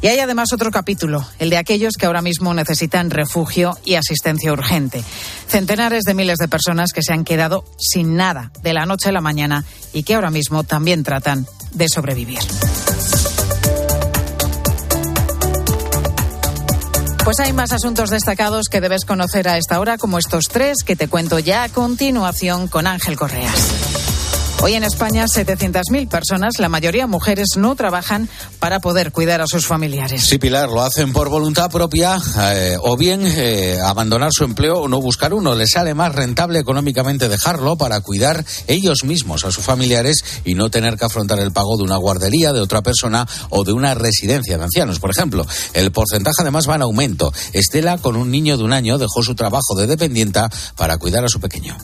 Speaker 1: Y hay además otro capítulo, el de aquellos que ahora mismo necesitan refugio y asistencia urgente. Centenares de miles de personas que se han quedado sin nada de la noche a la mañana y que ahora mismo también tratan de sobrevivir. Pues hay más asuntos destacados que debes conocer a esta hora, como estos tres que te cuento ya a continuación con Ángel Correas. Hoy en España 700.000 personas, la mayoría mujeres, no trabajan para poder cuidar a sus familiares.
Speaker 9: Sí, Pilar, lo hacen por voluntad propia eh, o bien eh, abandonar su empleo o no buscar uno. Les sale más rentable económicamente dejarlo para cuidar ellos mismos a sus familiares y no tener que afrontar el pago de una guardería, de otra persona o de una residencia de ancianos. Por ejemplo, el porcentaje además va en aumento. Estela, con un niño de un año, dejó su trabajo de dependienta para cuidar a su pequeño.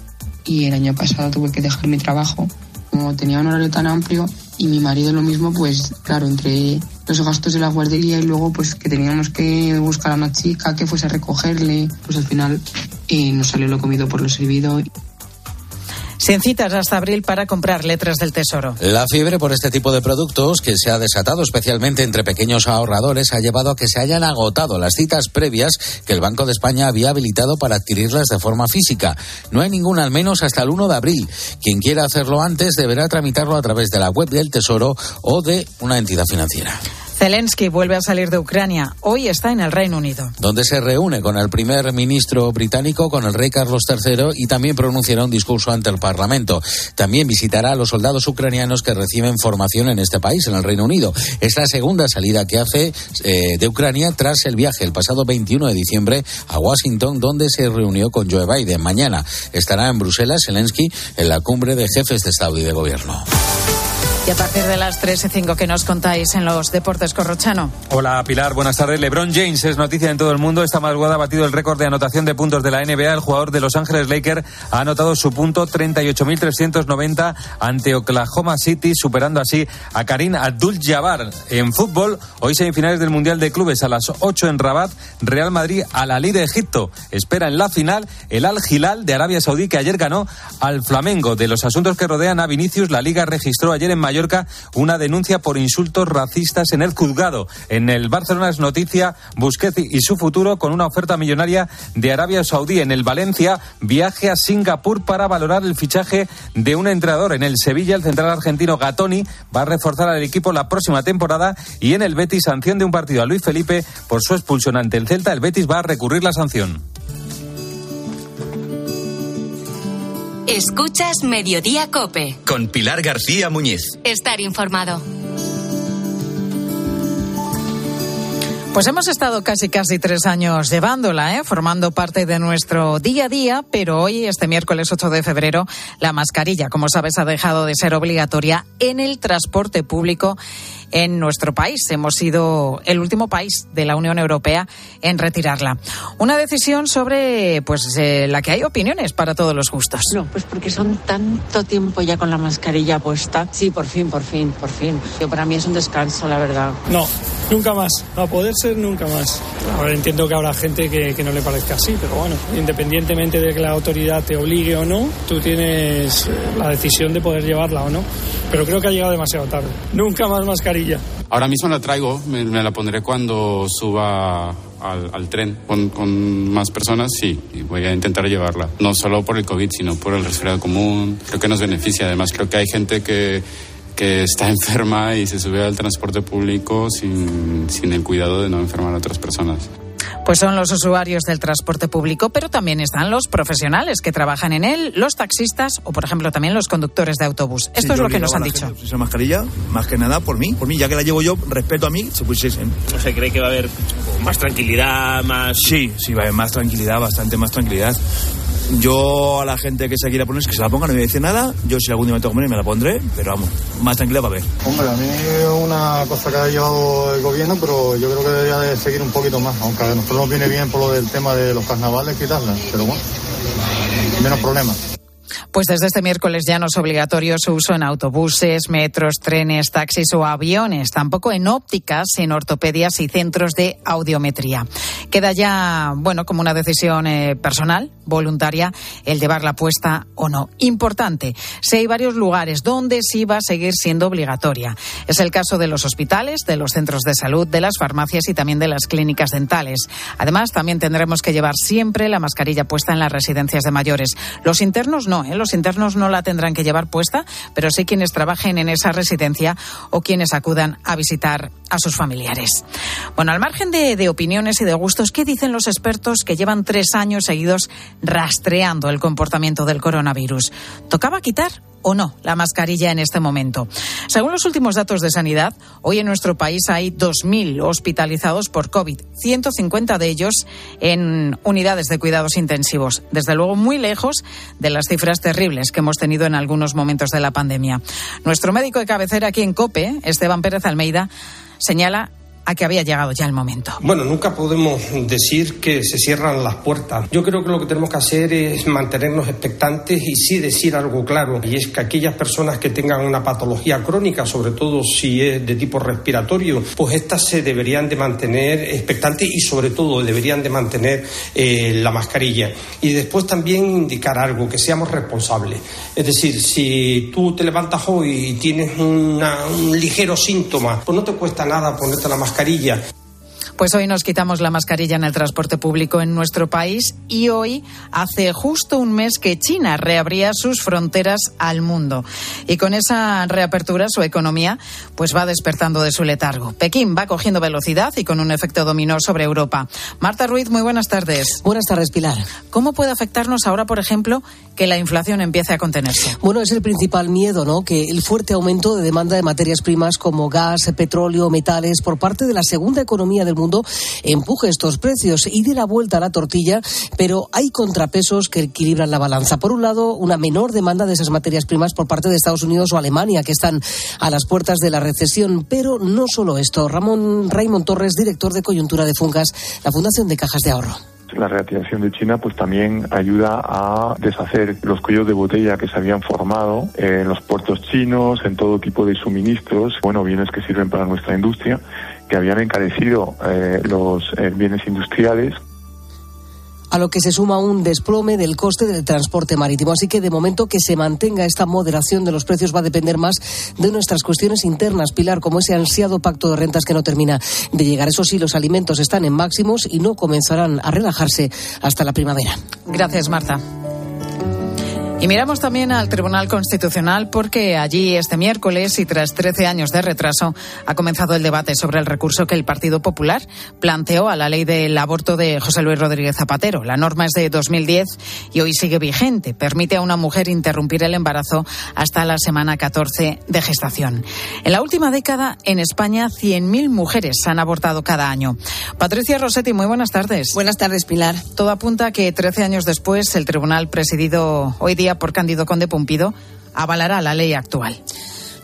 Speaker 37: Y el año pasado tuve que dejar mi trabajo como tenía un horario tan amplio y mi marido lo mismo, pues claro, entre los gastos de la guardería y luego pues que teníamos que buscar a una chica que fuese a recogerle, pues al final eh, nos salió lo comido por lo servido.
Speaker 1: Sin citas hasta abril para comprar letras del Tesoro.
Speaker 9: La fiebre por este tipo de productos, que se ha desatado especialmente entre pequeños ahorradores, ha llevado a que se hayan agotado las citas previas que el Banco de España había habilitado para adquirirlas de forma física. No hay ninguna al menos hasta el 1 de abril. Quien quiera hacerlo antes deberá tramitarlo a través de la web del Tesoro o de una entidad financiera.
Speaker 1: Zelensky vuelve a salir de Ucrania. Hoy está en el Reino Unido.
Speaker 9: Donde se reúne con el primer ministro británico, con el rey Carlos III, y también pronunciará un discurso ante el Parlamento. También visitará a los soldados ucranianos que reciben formación en este país, en el Reino Unido. Es la segunda salida que hace eh, de Ucrania tras el viaje el pasado 21 de diciembre a Washington, donde se reunió con Joe Biden. Mañana estará en Bruselas Zelensky en la cumbre de jefes de Estado y de Gobierno.
Speaker 1: Y a partir de las 3 y 5 que nos contáis en los deportes Corrochano.
Speaker 10: Hola Pilar, buenas tardes. LeBron James es noticia en todo el mundo. Esta madrugada ha batido el récord de anotación de puntos de la NBA. El jugador de Los Ángeles Lakers ha anotado su punto 38.390 ante Oklahoma City, superando así a Karim Abdul-Jabbar. En fútbol, hoy semifinales del Mundial de Clubes a las 8 en Rabat, Real Madrid a la de Egipto. Espera en la final el Al Hilal de Arabia Saudí que ayer ganó al Flamengo. De los asuntos que rodean a Vinicius, la Liga registró ayer en Una denuncia por insultos racistas en el juzgado. En el Barcelona es noticia Busquets y su futuro con una oferta millonaria de Arabia Saudí. En el Valencia, viaje a Singapur para valorar el fichaje de un entrenador. En el Sevilla, el central argentino Gatoni va a reforzar al equipo la próxima temporada. Y en el Betis, sanción de un partido a Luis Felipe por su expulsión ante el Celta. El Betis va a recurrir la sanción.
Speaker 38: Escuchas Mediodía Cope.
Speaker 39: Con Pilar García Muñiz.
Speaker 38: Estar informado.
Speaker 1: Pues hemos estado casi casi tres años llevándola, ¿eh? formando parte de nuestro día a día, pero hoy, este miércoles 8 de febrero, la mascarilla, como sabes, ha dejado de ser obligatoria en el transporte público en nuestro país. Hemos sido el último país de la Unión Europea en retirarla. Una decisión sobre pues eh, la que hay opiniones para todos los gustos.
Speaker 40: No, pues porque son tanto tiempo ya con la mascarilla puesta. Sí, por fin, por fin, por fin. Yo, para mí es un descanso, la verdad.
Speaker 41: No, nunca más. A poder ser nunca más. Ahora entiendo que habrá gente que, que no le parezca así, pero bueno, independientemente de que la autoridad te obligue o no, tú tienes eh, la decisión de poder llevarla o no. Pero creo que ha llegado demasiado tarde. Nunca más mascarilla
Speaker 42: Ahora mismo la traigo, me, la pondré cuando suba al, tren con, más personas, sí, y voy a intentar llevarla. No solo por el COVID, sino por el resfriado común. Creo que nos beneficia. Además, creo que hay gente que, que está enferma y se sube al transporte público sin, sin el cuidado de no enfermar a otras personas
Speaker 1: pues son los usuarios del transporte público, pero también están los profesionales que trabajan en él, los taxistas o, por ejemplo, también los conductores de autobús. Esto es lo que nos han dicho.
Speaker 43: Esa mascarilla, más que nada por mí, por mí, ya que la llevo yo, respeto a mí, se pusiesen.
Speaker 44: ¿No se cree que va a haber más tranquilidad, más...?
Speaker 43: Sí, sí, va a haber más tranquilidad, bastante más tranquilidad. Yo a la gente que se quiera poner, que se la ponga, no me dice nada. Yo si algún día me tengo que poner, me la pondré, pero vamos, más tranquila para ver.
Speaker 45: Hombre, a mí es una cosa que ha llevado el gobierno, pero yo creo que debería de seguir un poquito más, aunque a nosotros nos viene bien por lo del tema de los carnavales quitarla, pero bueno, menos problemas.
Speaker 1: Pues desde este miércoles ya no es obligatorio su uso en autobuses, metros, trenes, taxis o aviones, tampoco en ópticas, en ortopedias y centros de audiometría. Queda ya, bueno, como una decisión eh, personal, voluntaria, el llevarla puesta o no. Importante, si hay varios lugares donde sí va a seguir siendo obligatoria. Es el caso de los hospitales, de los centros de salud, de las farmacias y también de las clínicas dentales. Además, también tendremos que llevar siempre la mascarilla puesta en las residencias de mayores. Los internos no, ¿eh? los internos no la tendrán que llevar puesta, pero sí quienes trabajen en esa residencia o quienes acudan a visitar a sus familiares. Bueno, al margen de, de opiniones y de gustos, ¿qué dicen los expertos que llevan tres años seguidos rastreando el comportamiento del coronavirus? ¿Tocaba quitar o no la mascarilla en este momento. Según los últimos datos de sanidad, hoy en nuestro país hay 2.000 hospitalizados por COVID, 150 de ellos en unidades de cuidados intensivos. Desde luego, muy lejos de las cifras terribles que hemos tenido en algunos momentos de la pandemia. Nuestro médico de cabecera aquí en COPE, Esteban Pérez Almeida, señala a que había llegado ya el momento.
Speaker 46: Bueno, nunca podemos decir que se cierran las puertas. Yo creo que lo que tenemos que hacer es mantenernos expectantes y sí decir algo claro, y es que aquellas personas que tengan una patología crónica, sobre todo si es de tipo respiratorio, pues estas se deberían de mantener expectantes y sobre todo deberían de mantener eh, la mascarilla. Y después también indicar algo, que seamos responsables. Es decir, si tú te levantas hoy y tienes una, un ligero síntoma, pues no te cuesta nada ponerte la mascarilla mascarilla
Speaker 1: pues hoy nos quitamos la mascarilla en el transporte público en nuestro país y hoy hace justo un mes que China reabría sus fronteras al mundo. Y con esa reapertura su economía pues va despertando de su letargo. Pekín va cogiendo velocidad y con un efecto dominó sobre Europa. Marta Ruiz, muy buenas tardes.
Speaker 47: Buenas tardes, Pilar.
Speaker 1: ¿Cómo puede afectarnos ahora, por ejemplo, que la inflación empiece a contenerse?
Speaker 47: Bueno, es el principal miedo, ¿no? Que el fuerte aumento de demanda de materias primas como gas, petróleo, metales por parte de la segunda economía del mundo empuje estos precios y dé la vuelta a la tortilla, pero hay contrapesos que equilibran la balanza. Por un lado, una menor demanda de esas materias primas por parte de Estados Unidos o Alemania, que están a las puertas de la recesión. Pero no solo esto. Ramón Raymond Torres, director de coyuntura de Funcas, la Fundación de Cajas de Ahorro
Speaker 48: la reactivación de China pues también ayuda a deshacer los cuellos de botella que se habían formado en los puertos chinos, en todo tipo de suministros, bueno, bienes que sirven para nuestra industria que habían encarecido eh, los eh, bienes industriales
Speaker 47: a lo que se suma un desplome del coste del transporte marítimo. Así que de momento que se mantenga esta moderación de los precios va a depender más de nuestras cuestiones internas, Pilar, como ese ansiado pacto de rentas que no termina de llegar. Eso sí, los alimentos están en máximos y no comenzarán a relajarse hasta la primavera.
Speaker 1: Gracias, Marta. Y miramos también al Tribunal Constitucional porque allí este miércoles y tras 13 años de retraso ha comenzado el debate sobre el recurso que el Partido Popular planteó a la ley del aborto de José Luis Rodríguez Zapatero. La norma es de 2010 y hoy sigue vigente. Permite a una mujer interrumpir el embarazo hasta la semana 14 de gestación. En la última década en España 100.000 mujeres han abortado cada año. Patricia Rossetti, muy buenas tardes.
Speaker 49: Buenas tardes, Pilar.
Speaker 1: Todo apunta a que 13 años después el tribunal presidido hoy día por Cándido Conde Pumpido avalará la ley actual.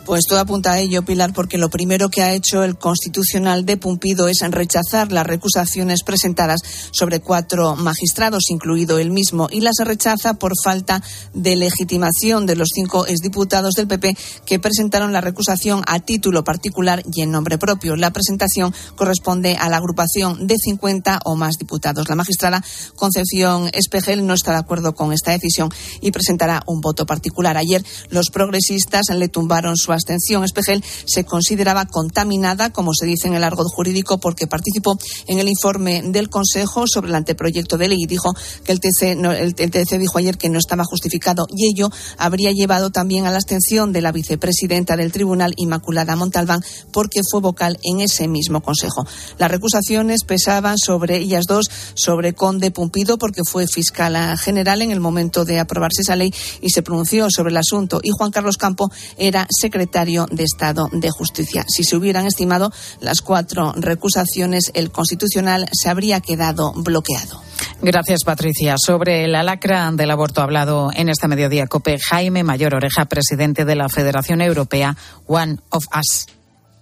Speaker 49: Pues todo apunta a ello, Pilar, porque lo primero que ha hecho el Constitucional de Pumpido es rechazar las recusaciones presentadas sobre cuatro magistrados, incluido el mismo, y las rechaza por falta de legitimación de los cinco exdiputados del PP que presentaron la recusación a título particular y en nombre propio. La presentación corresponde a la agrupación de 50 o más diputados. La magistrada Concepción Espejel no está de acuerdo con esta decisión y presentará un voto particular. Ayer los progresistas le tumbaron su abstención. Espejel se consideraba contaminada, como se dice en el argot jurídico, porque participó en el informe del Consejo sobre el anteproyecto de ley y dijo que el TC, el, TC dijo ayer que no estaba justificado y ello habría llevado también a la abstención de la vicepresidenta del Tribunal, Inmaculada Montalbán, porque fue vocal en ese mismo Consejo. Las recusaciones pesaban sobre ellas dos, sobre Conde Pumpido, porque fue fiscal general en el momento de aprobarse esa ley y se pronunció sobre el asunto, y Juan Carlos Campo era secretario secretario de Estado de Justicia. Si se hubieran estimado las cuatro recusaciones, el Constitucional se habría quedado bloqueado.
Speaker 1: Gracias, Patricia. Sobre el alacra del aborto hablado en este mediodía COPE, Jaime Mayor Oreja, presidente de la Federación Europea One of Us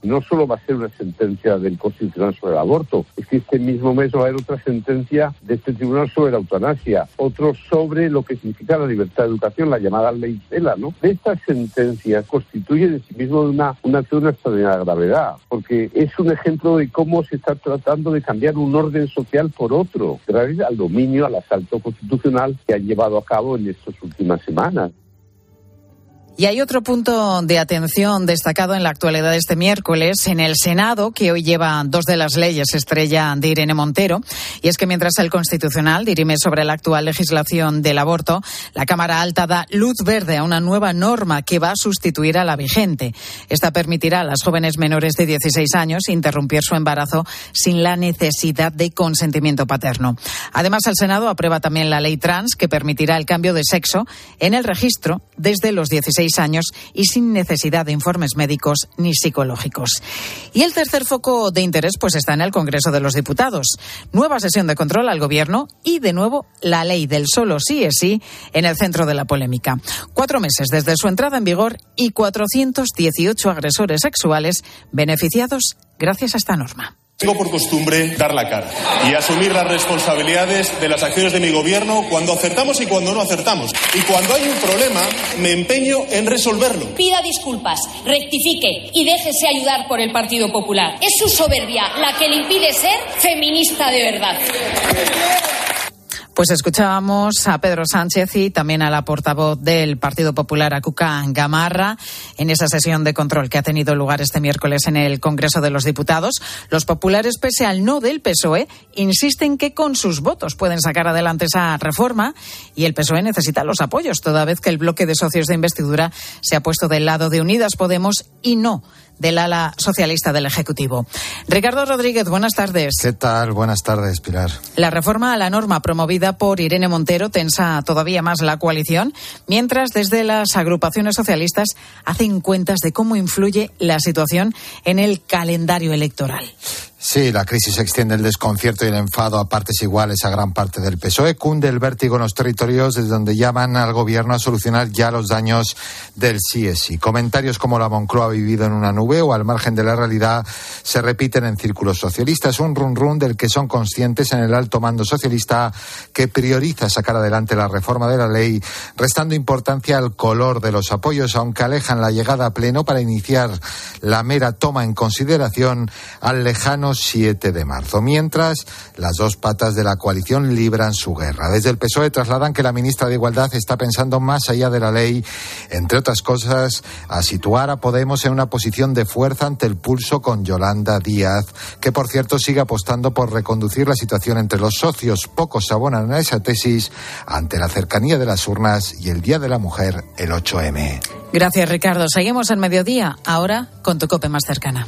Speaker 50: no solo va a ser una sentencia del Constitucional sobre el aborto, es que este mismo mes va a haber otra sentencia de este tribunal sobre la eutanasia, otro sobre lo que significa la libertad de educación, la llamada ley CELA, ¿no? Estas sentencias constituyen en sí mismo una, una una extraordinaria gravedad, porque es un ejemplo de cómo se está tratando de cambiar un orden social por otro, gracias al dominio, al asalto constitucional que han llevado a cabo en estas últimas semanas.
Speaker 1: Y hay otro punto de atención destacado en la actualidad este miércoles en el Senado, que hoy lleva dos de las leyes estrella de Irene Montero. Y es que mientras el Constitucional dirime sobre la actual legislación del aborto, la Cámara Alta da luz verde a una nueva norma que va a sustituir a la vigente. Esta permitirá a las jóvenes menores de 16 años interrumpir su embarazo sin la necesidad de consentimiento paterno. Además, el Senado aprueba también la ley trans que permitirá el cambio de sexo en el registro desde los 16 16 años y sin necesidad de informes médicos ni psicológicos. Y el tercer foco de interés pues está en el Congreso de los Diputados. Nueva sesión de control al Gobierno y de nuevo la ley del solo sí es sí en el centro de la polémica. Cuatro meses desde su entrada en vigor y 418 agresores sexuales beneficiados gracias a esta norma.
Speaker 51: Tengo por costumbre dar la cara y asumir las responsabilidades de las acciones de mi gobierno cuando acertamos y cuando no acertamos. Y cuando hay un problema, me empeño en resolverlo.
Speaker 52: Pida disculpas, rectifique y déjese ayudar por el Partido Popular. Es su soberbia la que le impide ser feminista de verdad.
Speaker 1: Pues escuchábamos a Pedro Sánchez y también a la portavoz del Partido Popular, a Cuca Gamarra, en esa sesión de control que ha tenido lugar este miércoles en el Congreso de los Diputados. Los populares, pese al no del PSOE, insisten que con sus votos pueden sacar adelante esa reforma y el PSOE necesita los apoyos, toda vez que el bloque de socios de investidura se ha puesto del lado de Unidas Podemos y no del ala socialista del Ejecutivo. Ricardo Rodríguez, buenas tardes.
Speaker 53: ¿Qué tal? Buenas tardes, Pilar.
Speaker 1: La reforma a la norma promovida por Irene Montero tensa todavía más la coalición, mientras desde las agrupaciones socialistas hacen cuentas de cómo influye la situación en el calendario electoral.
Speaker 53: Sí, la crisis extiende el desconcierto y el enfado a partes iguales a gran parte del PSOE. Cunde el vértigo en los territorios desde donde llaman al gobierno a solucionar ya los daños del sí Comentarios como la Moncloa ha vivido en una nube o al margen de la realidad se repiten en círculos socialistas. Un run run del que son conscientes en el alto mando socialista que prioriza sacar adelante la reforma de la ley, restando importancia al color de los apoyos, aunque alejan la llegada a pleno para iniciar la mera toma en consideración al lejano 7 de marzo. Mientras, las dos patas de la coalición libran su guerra. Desde el PSOE trasladan que la ministra de Igualdad está pensando más allá de la ley, entre otras cosas, a situar a Podemos en una posición de fuerza ante el pulso con Yolanda Díaz, que por cierto sigue apostando por reconducir la situación entre los socios. Pocos abonan a esa tesis ante la cercanía de las urnas y el Día de la Mujer, el 8M.
Speaker 1: Gracias, Ricardo. Seguimos en mediodía, ahora con tu cope más cercana.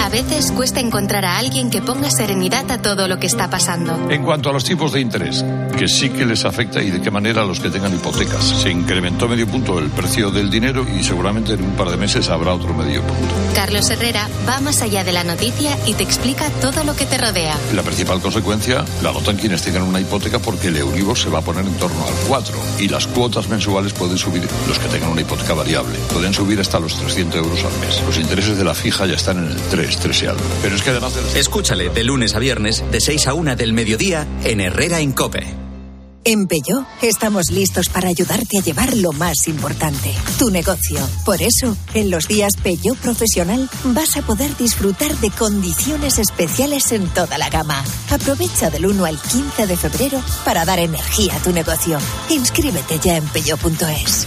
Speaker 38: A veces cuesta encontrar a alguien que ponga serenidad a todo lo que está pasando.
Speaker 54: En cuanto a los tipos de interés, que sí que les afecta y de qué manera a los que tengan hipotecas. Se incrementó medio punto el precio del dinero y seguramente en un par de meses habrá otro medio punto.
Speaker 38: Carlos Herrera va más allá de la noticia y te explica todo lo que te rodea.
Speaker 54: La principal consecuencia la notan quienes tengan una hipoteca porque el Euribor se va a poner en torno al 4 y las cuotas mensuales pueden subir, los que tengan una hipoteca variable, pueden subir hasta los 300 euros al mes. Los intereses de la fija ya están en el 3 pero es que además
Speaker 39: Escúchale de lunes a viernes, de 6 a 1 del mediodía, en Herrera en Cope.
Speaker 55: En Peugeot estamos listos para ayudarte a llevar lo más importante, tu negocio. Por eso, en los días Peugeot Profesional vas a poder disfrutar de condiciones especiales en toda la gama. Aprovecha del 1 al 15 de febrero para dar energía a tu negocio. Inscríbete ya en peugeot.es.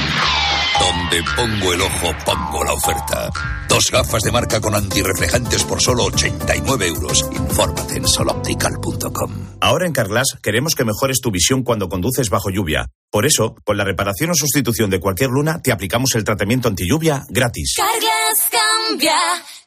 Speaker 56: Donde pongo el ojo, pongo la oferta. Dos gafas de marca con antirreflejantes por solo 89 euros. Infórmate en soloptical.com.
Speaker 57: Ahora en Carglass queremos que mejores tu visión cuando conduces bajo lluvia. Por eso, con la reparación o sustitución de cualquier luna, te aplicamos el tratamiento anti lluvia gratis.
Speaker 58: Carglass cambia,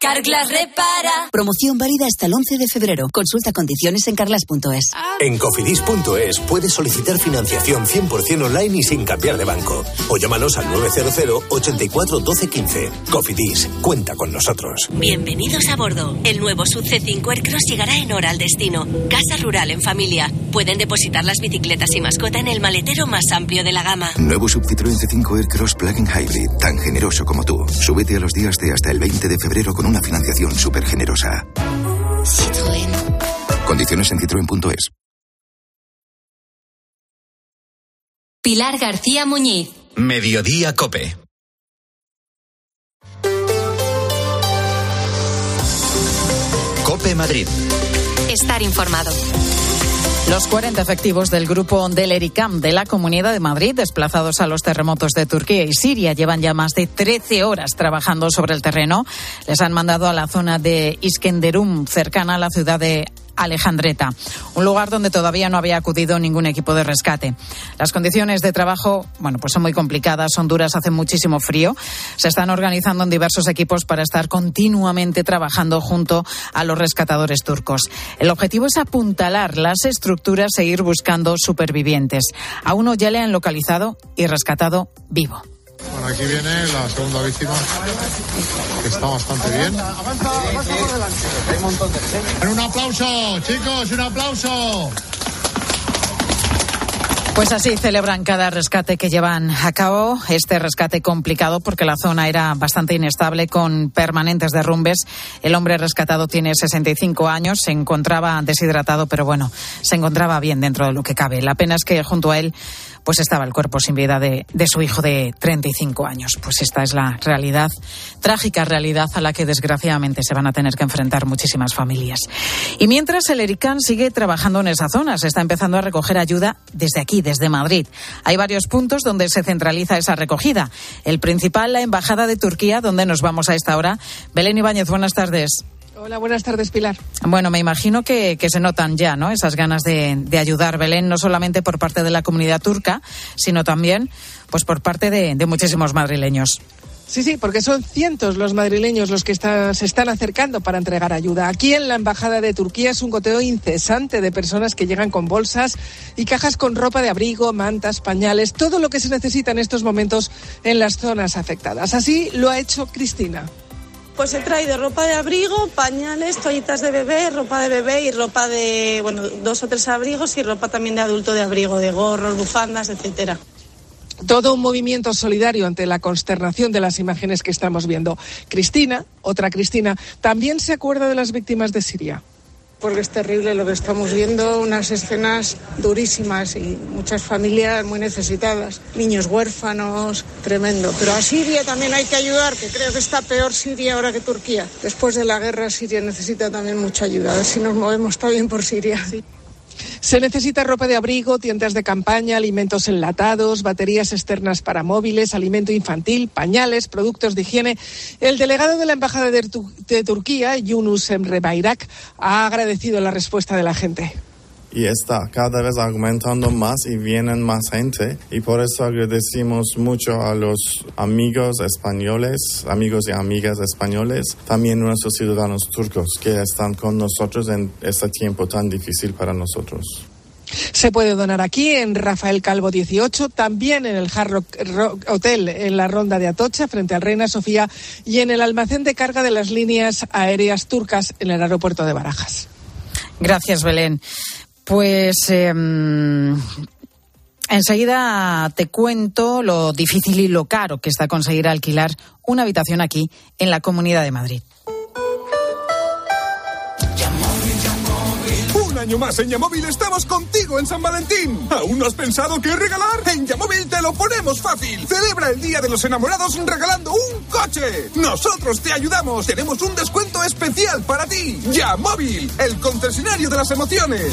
Speaker 58: Carglass repara.
Speaker 55: Promoción válida hasta el 11 de febrero. Consulta condiciones en carglass.es.
Speaker 36: En cofidis.es puedes solicitar financiación 100% online y sin cambiar de banco. O llámanos al 900 84 12 15. Cofidis, cuenta con nosotros.
Speaker 38: Bienvenidos a bordo. El nuevo Sub C5 Aircross llegará en hora al destino. Casa rural en familia. Pueden depositar las bicicletas y mascota en el maletero más amplio de la gama.
Speaker 59: Nuevo Sub Citroën C5 Aircross Plug-in Hybrid, tan generoso como tú. Súbete a los días de hasta el 20 de febrero con una financiación súper generosa.
Speaker 38: Citroën.
Speaker 59: Condiciones en citroen.es.
Speaker 38: Pilar García Muñiz.
Speaker 39: Mediodía Cope. Cope Madrid.
Speaker 38: Estar informado.
Speaker 1: Los 40 efectivos del grupo del ERICAM de la Comunidad de Madrid, desplazados a los terremotos de Turquía y Siria, llevan ya más de 13 horas trabajando sobre el terreno. Les han mandado a la zona de Iskenderum, cercana a la ciudad de Alejandreta, un lugar donde todavía no había acudido ningún equipo de rescate. Las condiciones de trabajo, bueno, pues son muy complicadas, son duras, hace muchísimo frío. Se están organizando en diversos equipos para estar continuamente trabajando junto a los rescatadores turcos. El objetivo es apuntalar las estructuras e ir buscando supervivientes. A uno ya le han localizado y rescatado vivo.
Speaker 45: Bueno, aquí viene la segunda víctima, que está bastante bien. Un aplauso, chicos, un aplauso.
Speaker 1: Pues así celebran cada rescate que llevan a cabo. Este rescate complicado porque la zona era bastante inestable con permanentes derrumbes. El hombre rescatado tiene 65 años, se encontraba deshidratado, pero bueno, se encontraba bien dentro de lo que cabe. La pena es que junto a él pues estaba el cuerpo sin vida de, de, su hijo de 35 años. Pues esta es la realidad, trágica realidad a la que desgraciadamente se van a tener que enfrentar muchísimas familias. Y mientras el ERICAN sigue trabajando en esa zona, se está empezando a recoger ayuda desde aquí, desde Madrid. Hay varios puntos donde se centraliza esa recogida. El principal, la Embajada de Turquía, donde nos vamos a esta hora. Belén Ibáñez, buenas tardes.
Speaker 60: Hola, buenas tardes, Pilar.
Speaker 1: Bueno, me imagino que, que se notan ya, ¿no? Esas ganas de, de, ayudar, Belén, no solamente por parte de la comunidad turca, sino también, pues, por parte de, de muchísimos madrileños.
Speaker 60: Sí, sí, porque son cientos los madrileños los que está, se están acercando para entregar ayuda. Aquí en la Embajada de Turquía es un goteo incesante de personas que llegan con bolsas y cajas con ropa de abrigo, mantas, pañales, todo lo que se necesita en estos momentos en las zonas afectadas. Así lo ha hecho Cristina.
Speaker 61: Pues he traído ropa de abrigo, pañales, toallitas de bebé, ropa de bebé y ropa de, bueno, dos o tres abrigos y ropa también de adulto de abrigo, de gorros, bufandas, etcétera.
Speaker 60: Todo un movimiento solidario ante la consternación de las imágenes que estamos viendo. Cristina, otra Cristina, también se acuerda de las víctimas de Siria
Speaker 61: porque es terrible lo que estamos viendo, unas escenas durísimas y muchas familias muy necesitadas, niños huérfanos, tremendo. Pero a Siria también hay que ayudar, que creo que está peor Siria ahora que Turquía. Después de la guerra Siria necesita también mucha ayuda, a ver si nos movemos también por Siria.
Speaker 60: Se necesita ropa de abrigo, tiendas de campaña, alimentos enlatados, baterías externas para móviles, alimento infantil, pañales, productos de higiene. El delegado de la Embajada de, de Turquía, Yunus Emre Bayrak, ha agradecido la respuesta de la gente
Speaker 62: y está cada vez aumentando más y vienen más gente y por eso agradecemos mucho a los amigos españoles, amigos y amigas españoles, también nuestros ciudadanos turcos que están con nosotros en este tiempo tan difícil para nosotros.
Speaker 60: Se puede donar aquí en Rafael Calvo 18, también en el Hard Rock, Rock Hotel en la Ronda de Atocha frente al Reina Sofía y en el almacén de carga de las líneas aéreas turcas en el aeropuerto de Barajas.
Speaker 1: Gracias, Belén. Pues eh, enseguida te cuento lo difícil y lo caro que está conseguir alquilar una habitación aquí en la Comunidad de Madrid.
Speaker 63: Año más en Yamóvil estamos contigo en San Valentín. ¿Aún no has pensado qué regalar? En Yamóvil te lo ponemos fácil. Celebra el Día de los Enamorados regalando un coche. Nosotros te ayudamos. Tenemos un descuento especial para ti. Yamóvil, el concesionario de las emociones.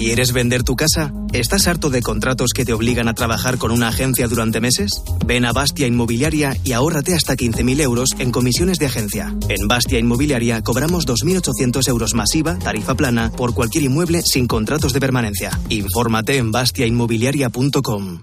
Speaker 64: ¿Quieres vender tu casa? ¿Estás harto de contratos que te obligan a trabajar con una agencia durante meses? Ven a Bastia Inmobiliaria y ahórrate hasta 15.000 euros en comisiones de agencia. En Bastia Inmobiliaria cobramos 2.800 euros masiva, tarifa plana, por cualquier inmueble sin contratos de permanencia. Infórmate en bastiainmobiliaria.com.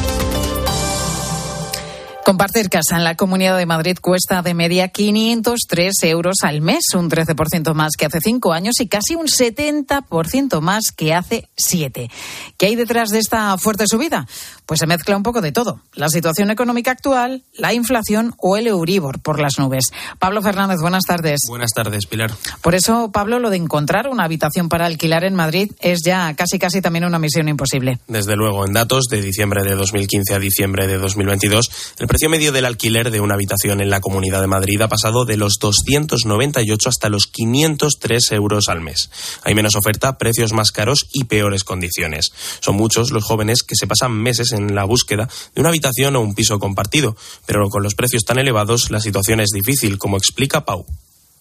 Speaker 1: Compartir casa en la Comunidad de Madrid cuesta de media 503 euros al mes, un 13% más que hace cinco años y casi un 70% más que hace siete. ¿Qué hay detrás de esta fuerte subida? Pues se mezcla un poco de todo. La situación económica actual, la inflación o el Euribor por las nubes. Pablo Fernández, buenas tardes.
Speaker 65: Buenas tardes, Pilar.
Speaker 1: Por eso, Pablo, lo de encontrar una habitación para alquilar en Madrid es ya casi casi también una misión imposible.
Speaker 65: Desde luego, en datos de diciembre de 2015 a diciembre de 2022, el precio medio del alquiler de una habitación en la Comunidad de Madrid ha pasado de los 298 hasta los 503 euros al mes. Hay menos oferta, precios más caros y peores condiciones. Son muchos los jóvenes que se pasan meses en la búsqueda de una habitación o un piso compartido, pero con los precios tan elevados la situación es difícil, como explica Pau.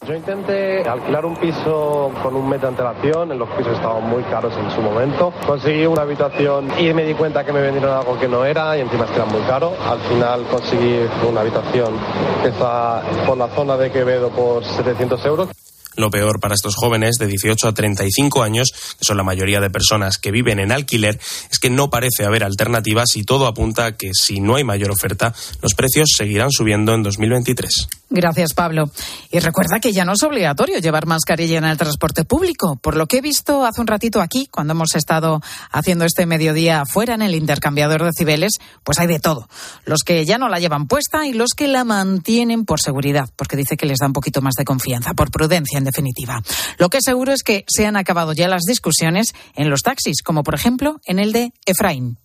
Speaker 66: Yo intenté alquilar un piso con un mes de antelación, los pisos estaban muy caros en su momento. Conseguí una habitación y me di cuenta que me vendieron algo que no era y encima era muy caro. Al final conseguí una habitación que está por la zona de Quevedo por 700 euros.
Speaker 65: Lo peor para estos jóvenes de 18 a 35 años, que son la mayoría de personas que viven en alquiler, es que no parece haber alternativas y todo apunta a que si no hay mayor oferta, los precios seguirán subiendo en 2023.
Speaker 1: Gracias, Pablo. Y recuerda que ya no es obligatorio llevar mascarilla en el transporte público. Por lo que he visto hace un ratito aquí, cuando hemos estado haciendo este mediodía fuera en el intercambiador de cibeles, pues hay de todo. Los que ya no la llevan puesta y los que la mantienen por seguridad, porque dice que les da un poquito más de confianza, por prudencia en definitiva. Lo que seguro es que se han acabado ya las discusiones en los taxis, como por ejemplo en el de Efraín.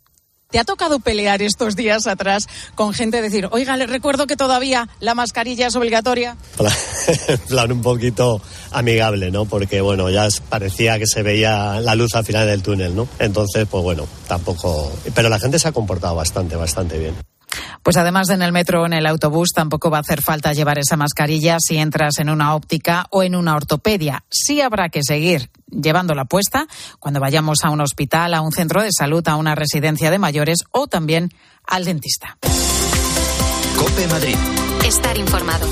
Speaker 1: ¿Te ha tocado pelear estos días atrás con gente decir, oiga, le recuerdo que todavía la mascarilla es obligatoria?
Speaker 5: En plan un poquito amigable, ¿no? Porque, bueno, ya parecía que se veía la luz al final del túnel, ¿no? Entonces, pues bueno, tampoco... Pero la gente se ha comportado bastante, bastante bien.
Speaker 1: Pues además de en el metro o en el autobús, tampoco va a hacer falta llevar esa mascarilla si entras en una óptica o en una ortopedia. Sí habrá que seguir llevándola puesta cuando vayamos a un hospital, a un centro de salud, a una residencia de mayores o también al dentista.
Speaker 56: Cope Madrid.
Speaker 38: Estar informado.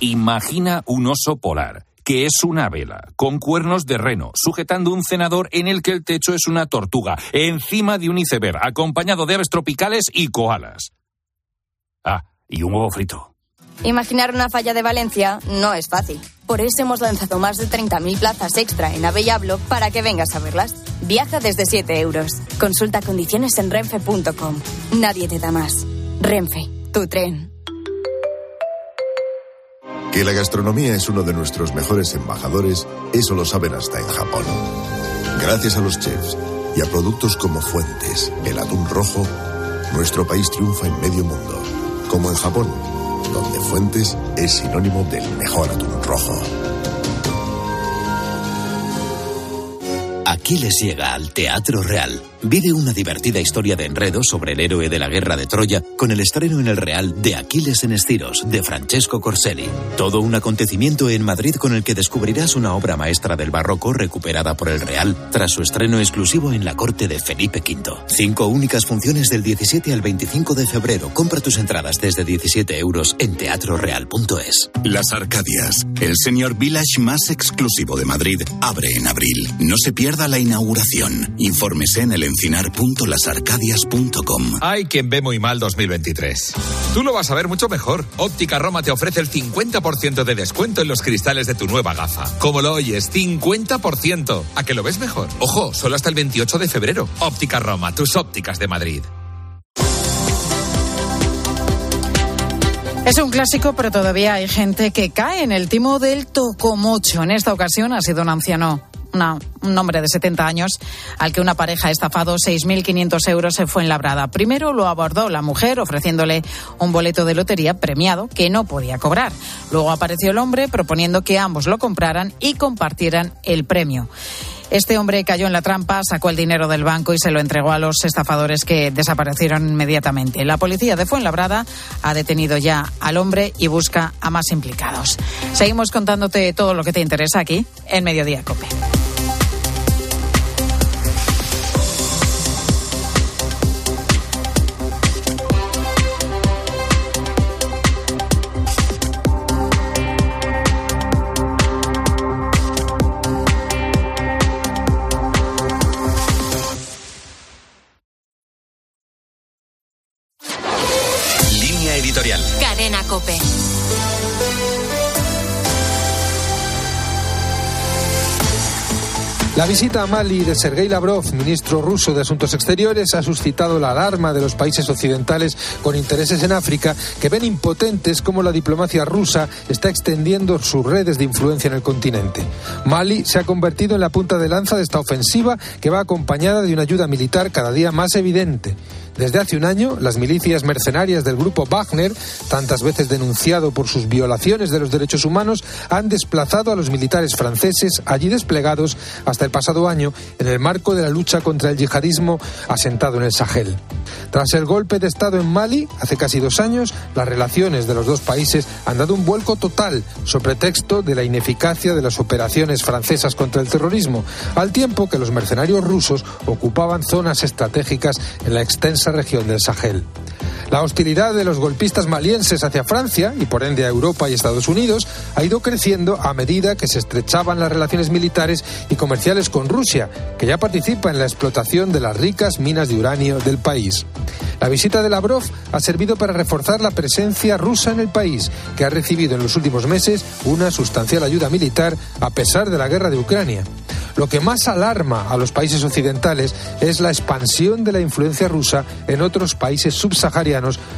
Speaker 22: Imagina un oso polar que es una vela, con cuernos de reno, sujetando un cenador en el que el techo es una tortuga, encima de un iceberg, acompañado de aves tropicales y koalas. Ah, y un huevo frito.
Speaker 32: Imaginar una falla de Valencia no es fácil. Por eso hemos lanzado más de 30.000 plazas extra en Avellablo para que vengas a verlas. Viaja desde 7 euros. Consulta condiciones en renfe.com. Nadie te da más. Renfe, tu tren.
Speaker 31: Que la gastronomía es uno de nuestros mejores embajadores, eso lo saben hasta en Japón. Gracias a los chefs y a productos como Fuentes, el atún rojo, nuestro país triunfa en medio mundo, como en Japón, donde Fuentes es sinónimo del mejor atún rojo.
Speaker 56: Aquiles llega al Teatro Real. Vive una divertida historia de enredo sobre el héroe de la guerra de Troya con el estreno en el Real de Aquiles en Estiros de Francesco Corselli. Todo un acontecimiento en Madrid con el que descubrirás una obra maestra del barroco recuperada por el Real tras su estreno exclusivo en la corte de Felipe V. Cinco únicas funciones del 17 al 25 de febrero. Compra tus entradas desde 17 euros en teatroreal.es. Las Arcadias, el senior village más exclusivo de Madrid, abre en abril. No se pierda la inauguración. Infórmese en el encinar.lasarcadias.com.
Speaker 67: Hay quien ve muy mal 2023. Tú lo vas a ver mucho mejor. Óptica Roma te ofrece el 50% de descuento en los cristales de tu nueva gafa. Como lo oyes, 50%. ¿A que lo ves mejor? Ojo, solo hasta el 28 de febrero. Óptica Roma, tus ópticas de Madrid.
Speaker 1: Es un clásico, pero todavía hay gente que cae en el timo del tocomocho. En esta ocasión ha sido un anciano un hombre de 70 años al que una pareja ha estafado 6.500 euros se fue en labrada. Primero lo abordó la mujer ofreciéndole un boleto de lotería premiado que no podía cobrar. Luego apareció el hombre proponiendo que ambos lo compraran y compartieran el premio. Este hombre cayó en la trampa, sacó el dinero del banco y se lo entregó a los estafadores que desaparecieron inmediatamente. La policía de Fuenlabrada ha detenido ya al hombre y busca a más implicados. Seguimos contándote todo lo que te interesa aquí en Mediodía Cope.
Speaker 68: Visita a Mali de Sergei Lavrov, ministro ruso de Asuntos Exteriores, ha suscitado la alarma de los países occidentales con intereses en África que ven impotentes cómo la diplomacia rusa está extendiendo sus redes de influencia en el continente. Mali se ha convertido en la punta de lanza de esta ofensiva que va acompañada de una ayuda militar cada día más evidente. Desde hace un año, las milicias mercenarias del grupo Wagner, tantas veces denunciado por sus violaciones de los derechos humanos, han desplazado a los militares franceses allí desplegados hasta el pasado año en el marco de la lucha contra el yihadismo asentado en el Sahel. Tras el golpe de Estado en Mali, hace casi dos años, las relaciones de los dos países han dado un vuelco total sobre texto de la ineficacia de las operaciones francesas contra el terrorismo, al tiempo que los mercenarios rusos ocupaban zonas estratégicas en la extensa región del Sahel. La hostilidad de los golpistas malienses hacia Francia y por ende a Europa y Estados Unidos ha ido creciendo a medida que se estrechaban las relaciones militares y comerciales con Rusia, que ya participa en la explotación de las ricas minas de uranio del país. La visita de Lavrov ha servido para reforzar la presencia rusa en el país, que ha recibido en los últimos meses una sustancial ayuda militar a pesar de la guerra de Ucrania. Lo que más alarma a los países occidentales es la expansión de la influencia rusa en otros países subsaharianos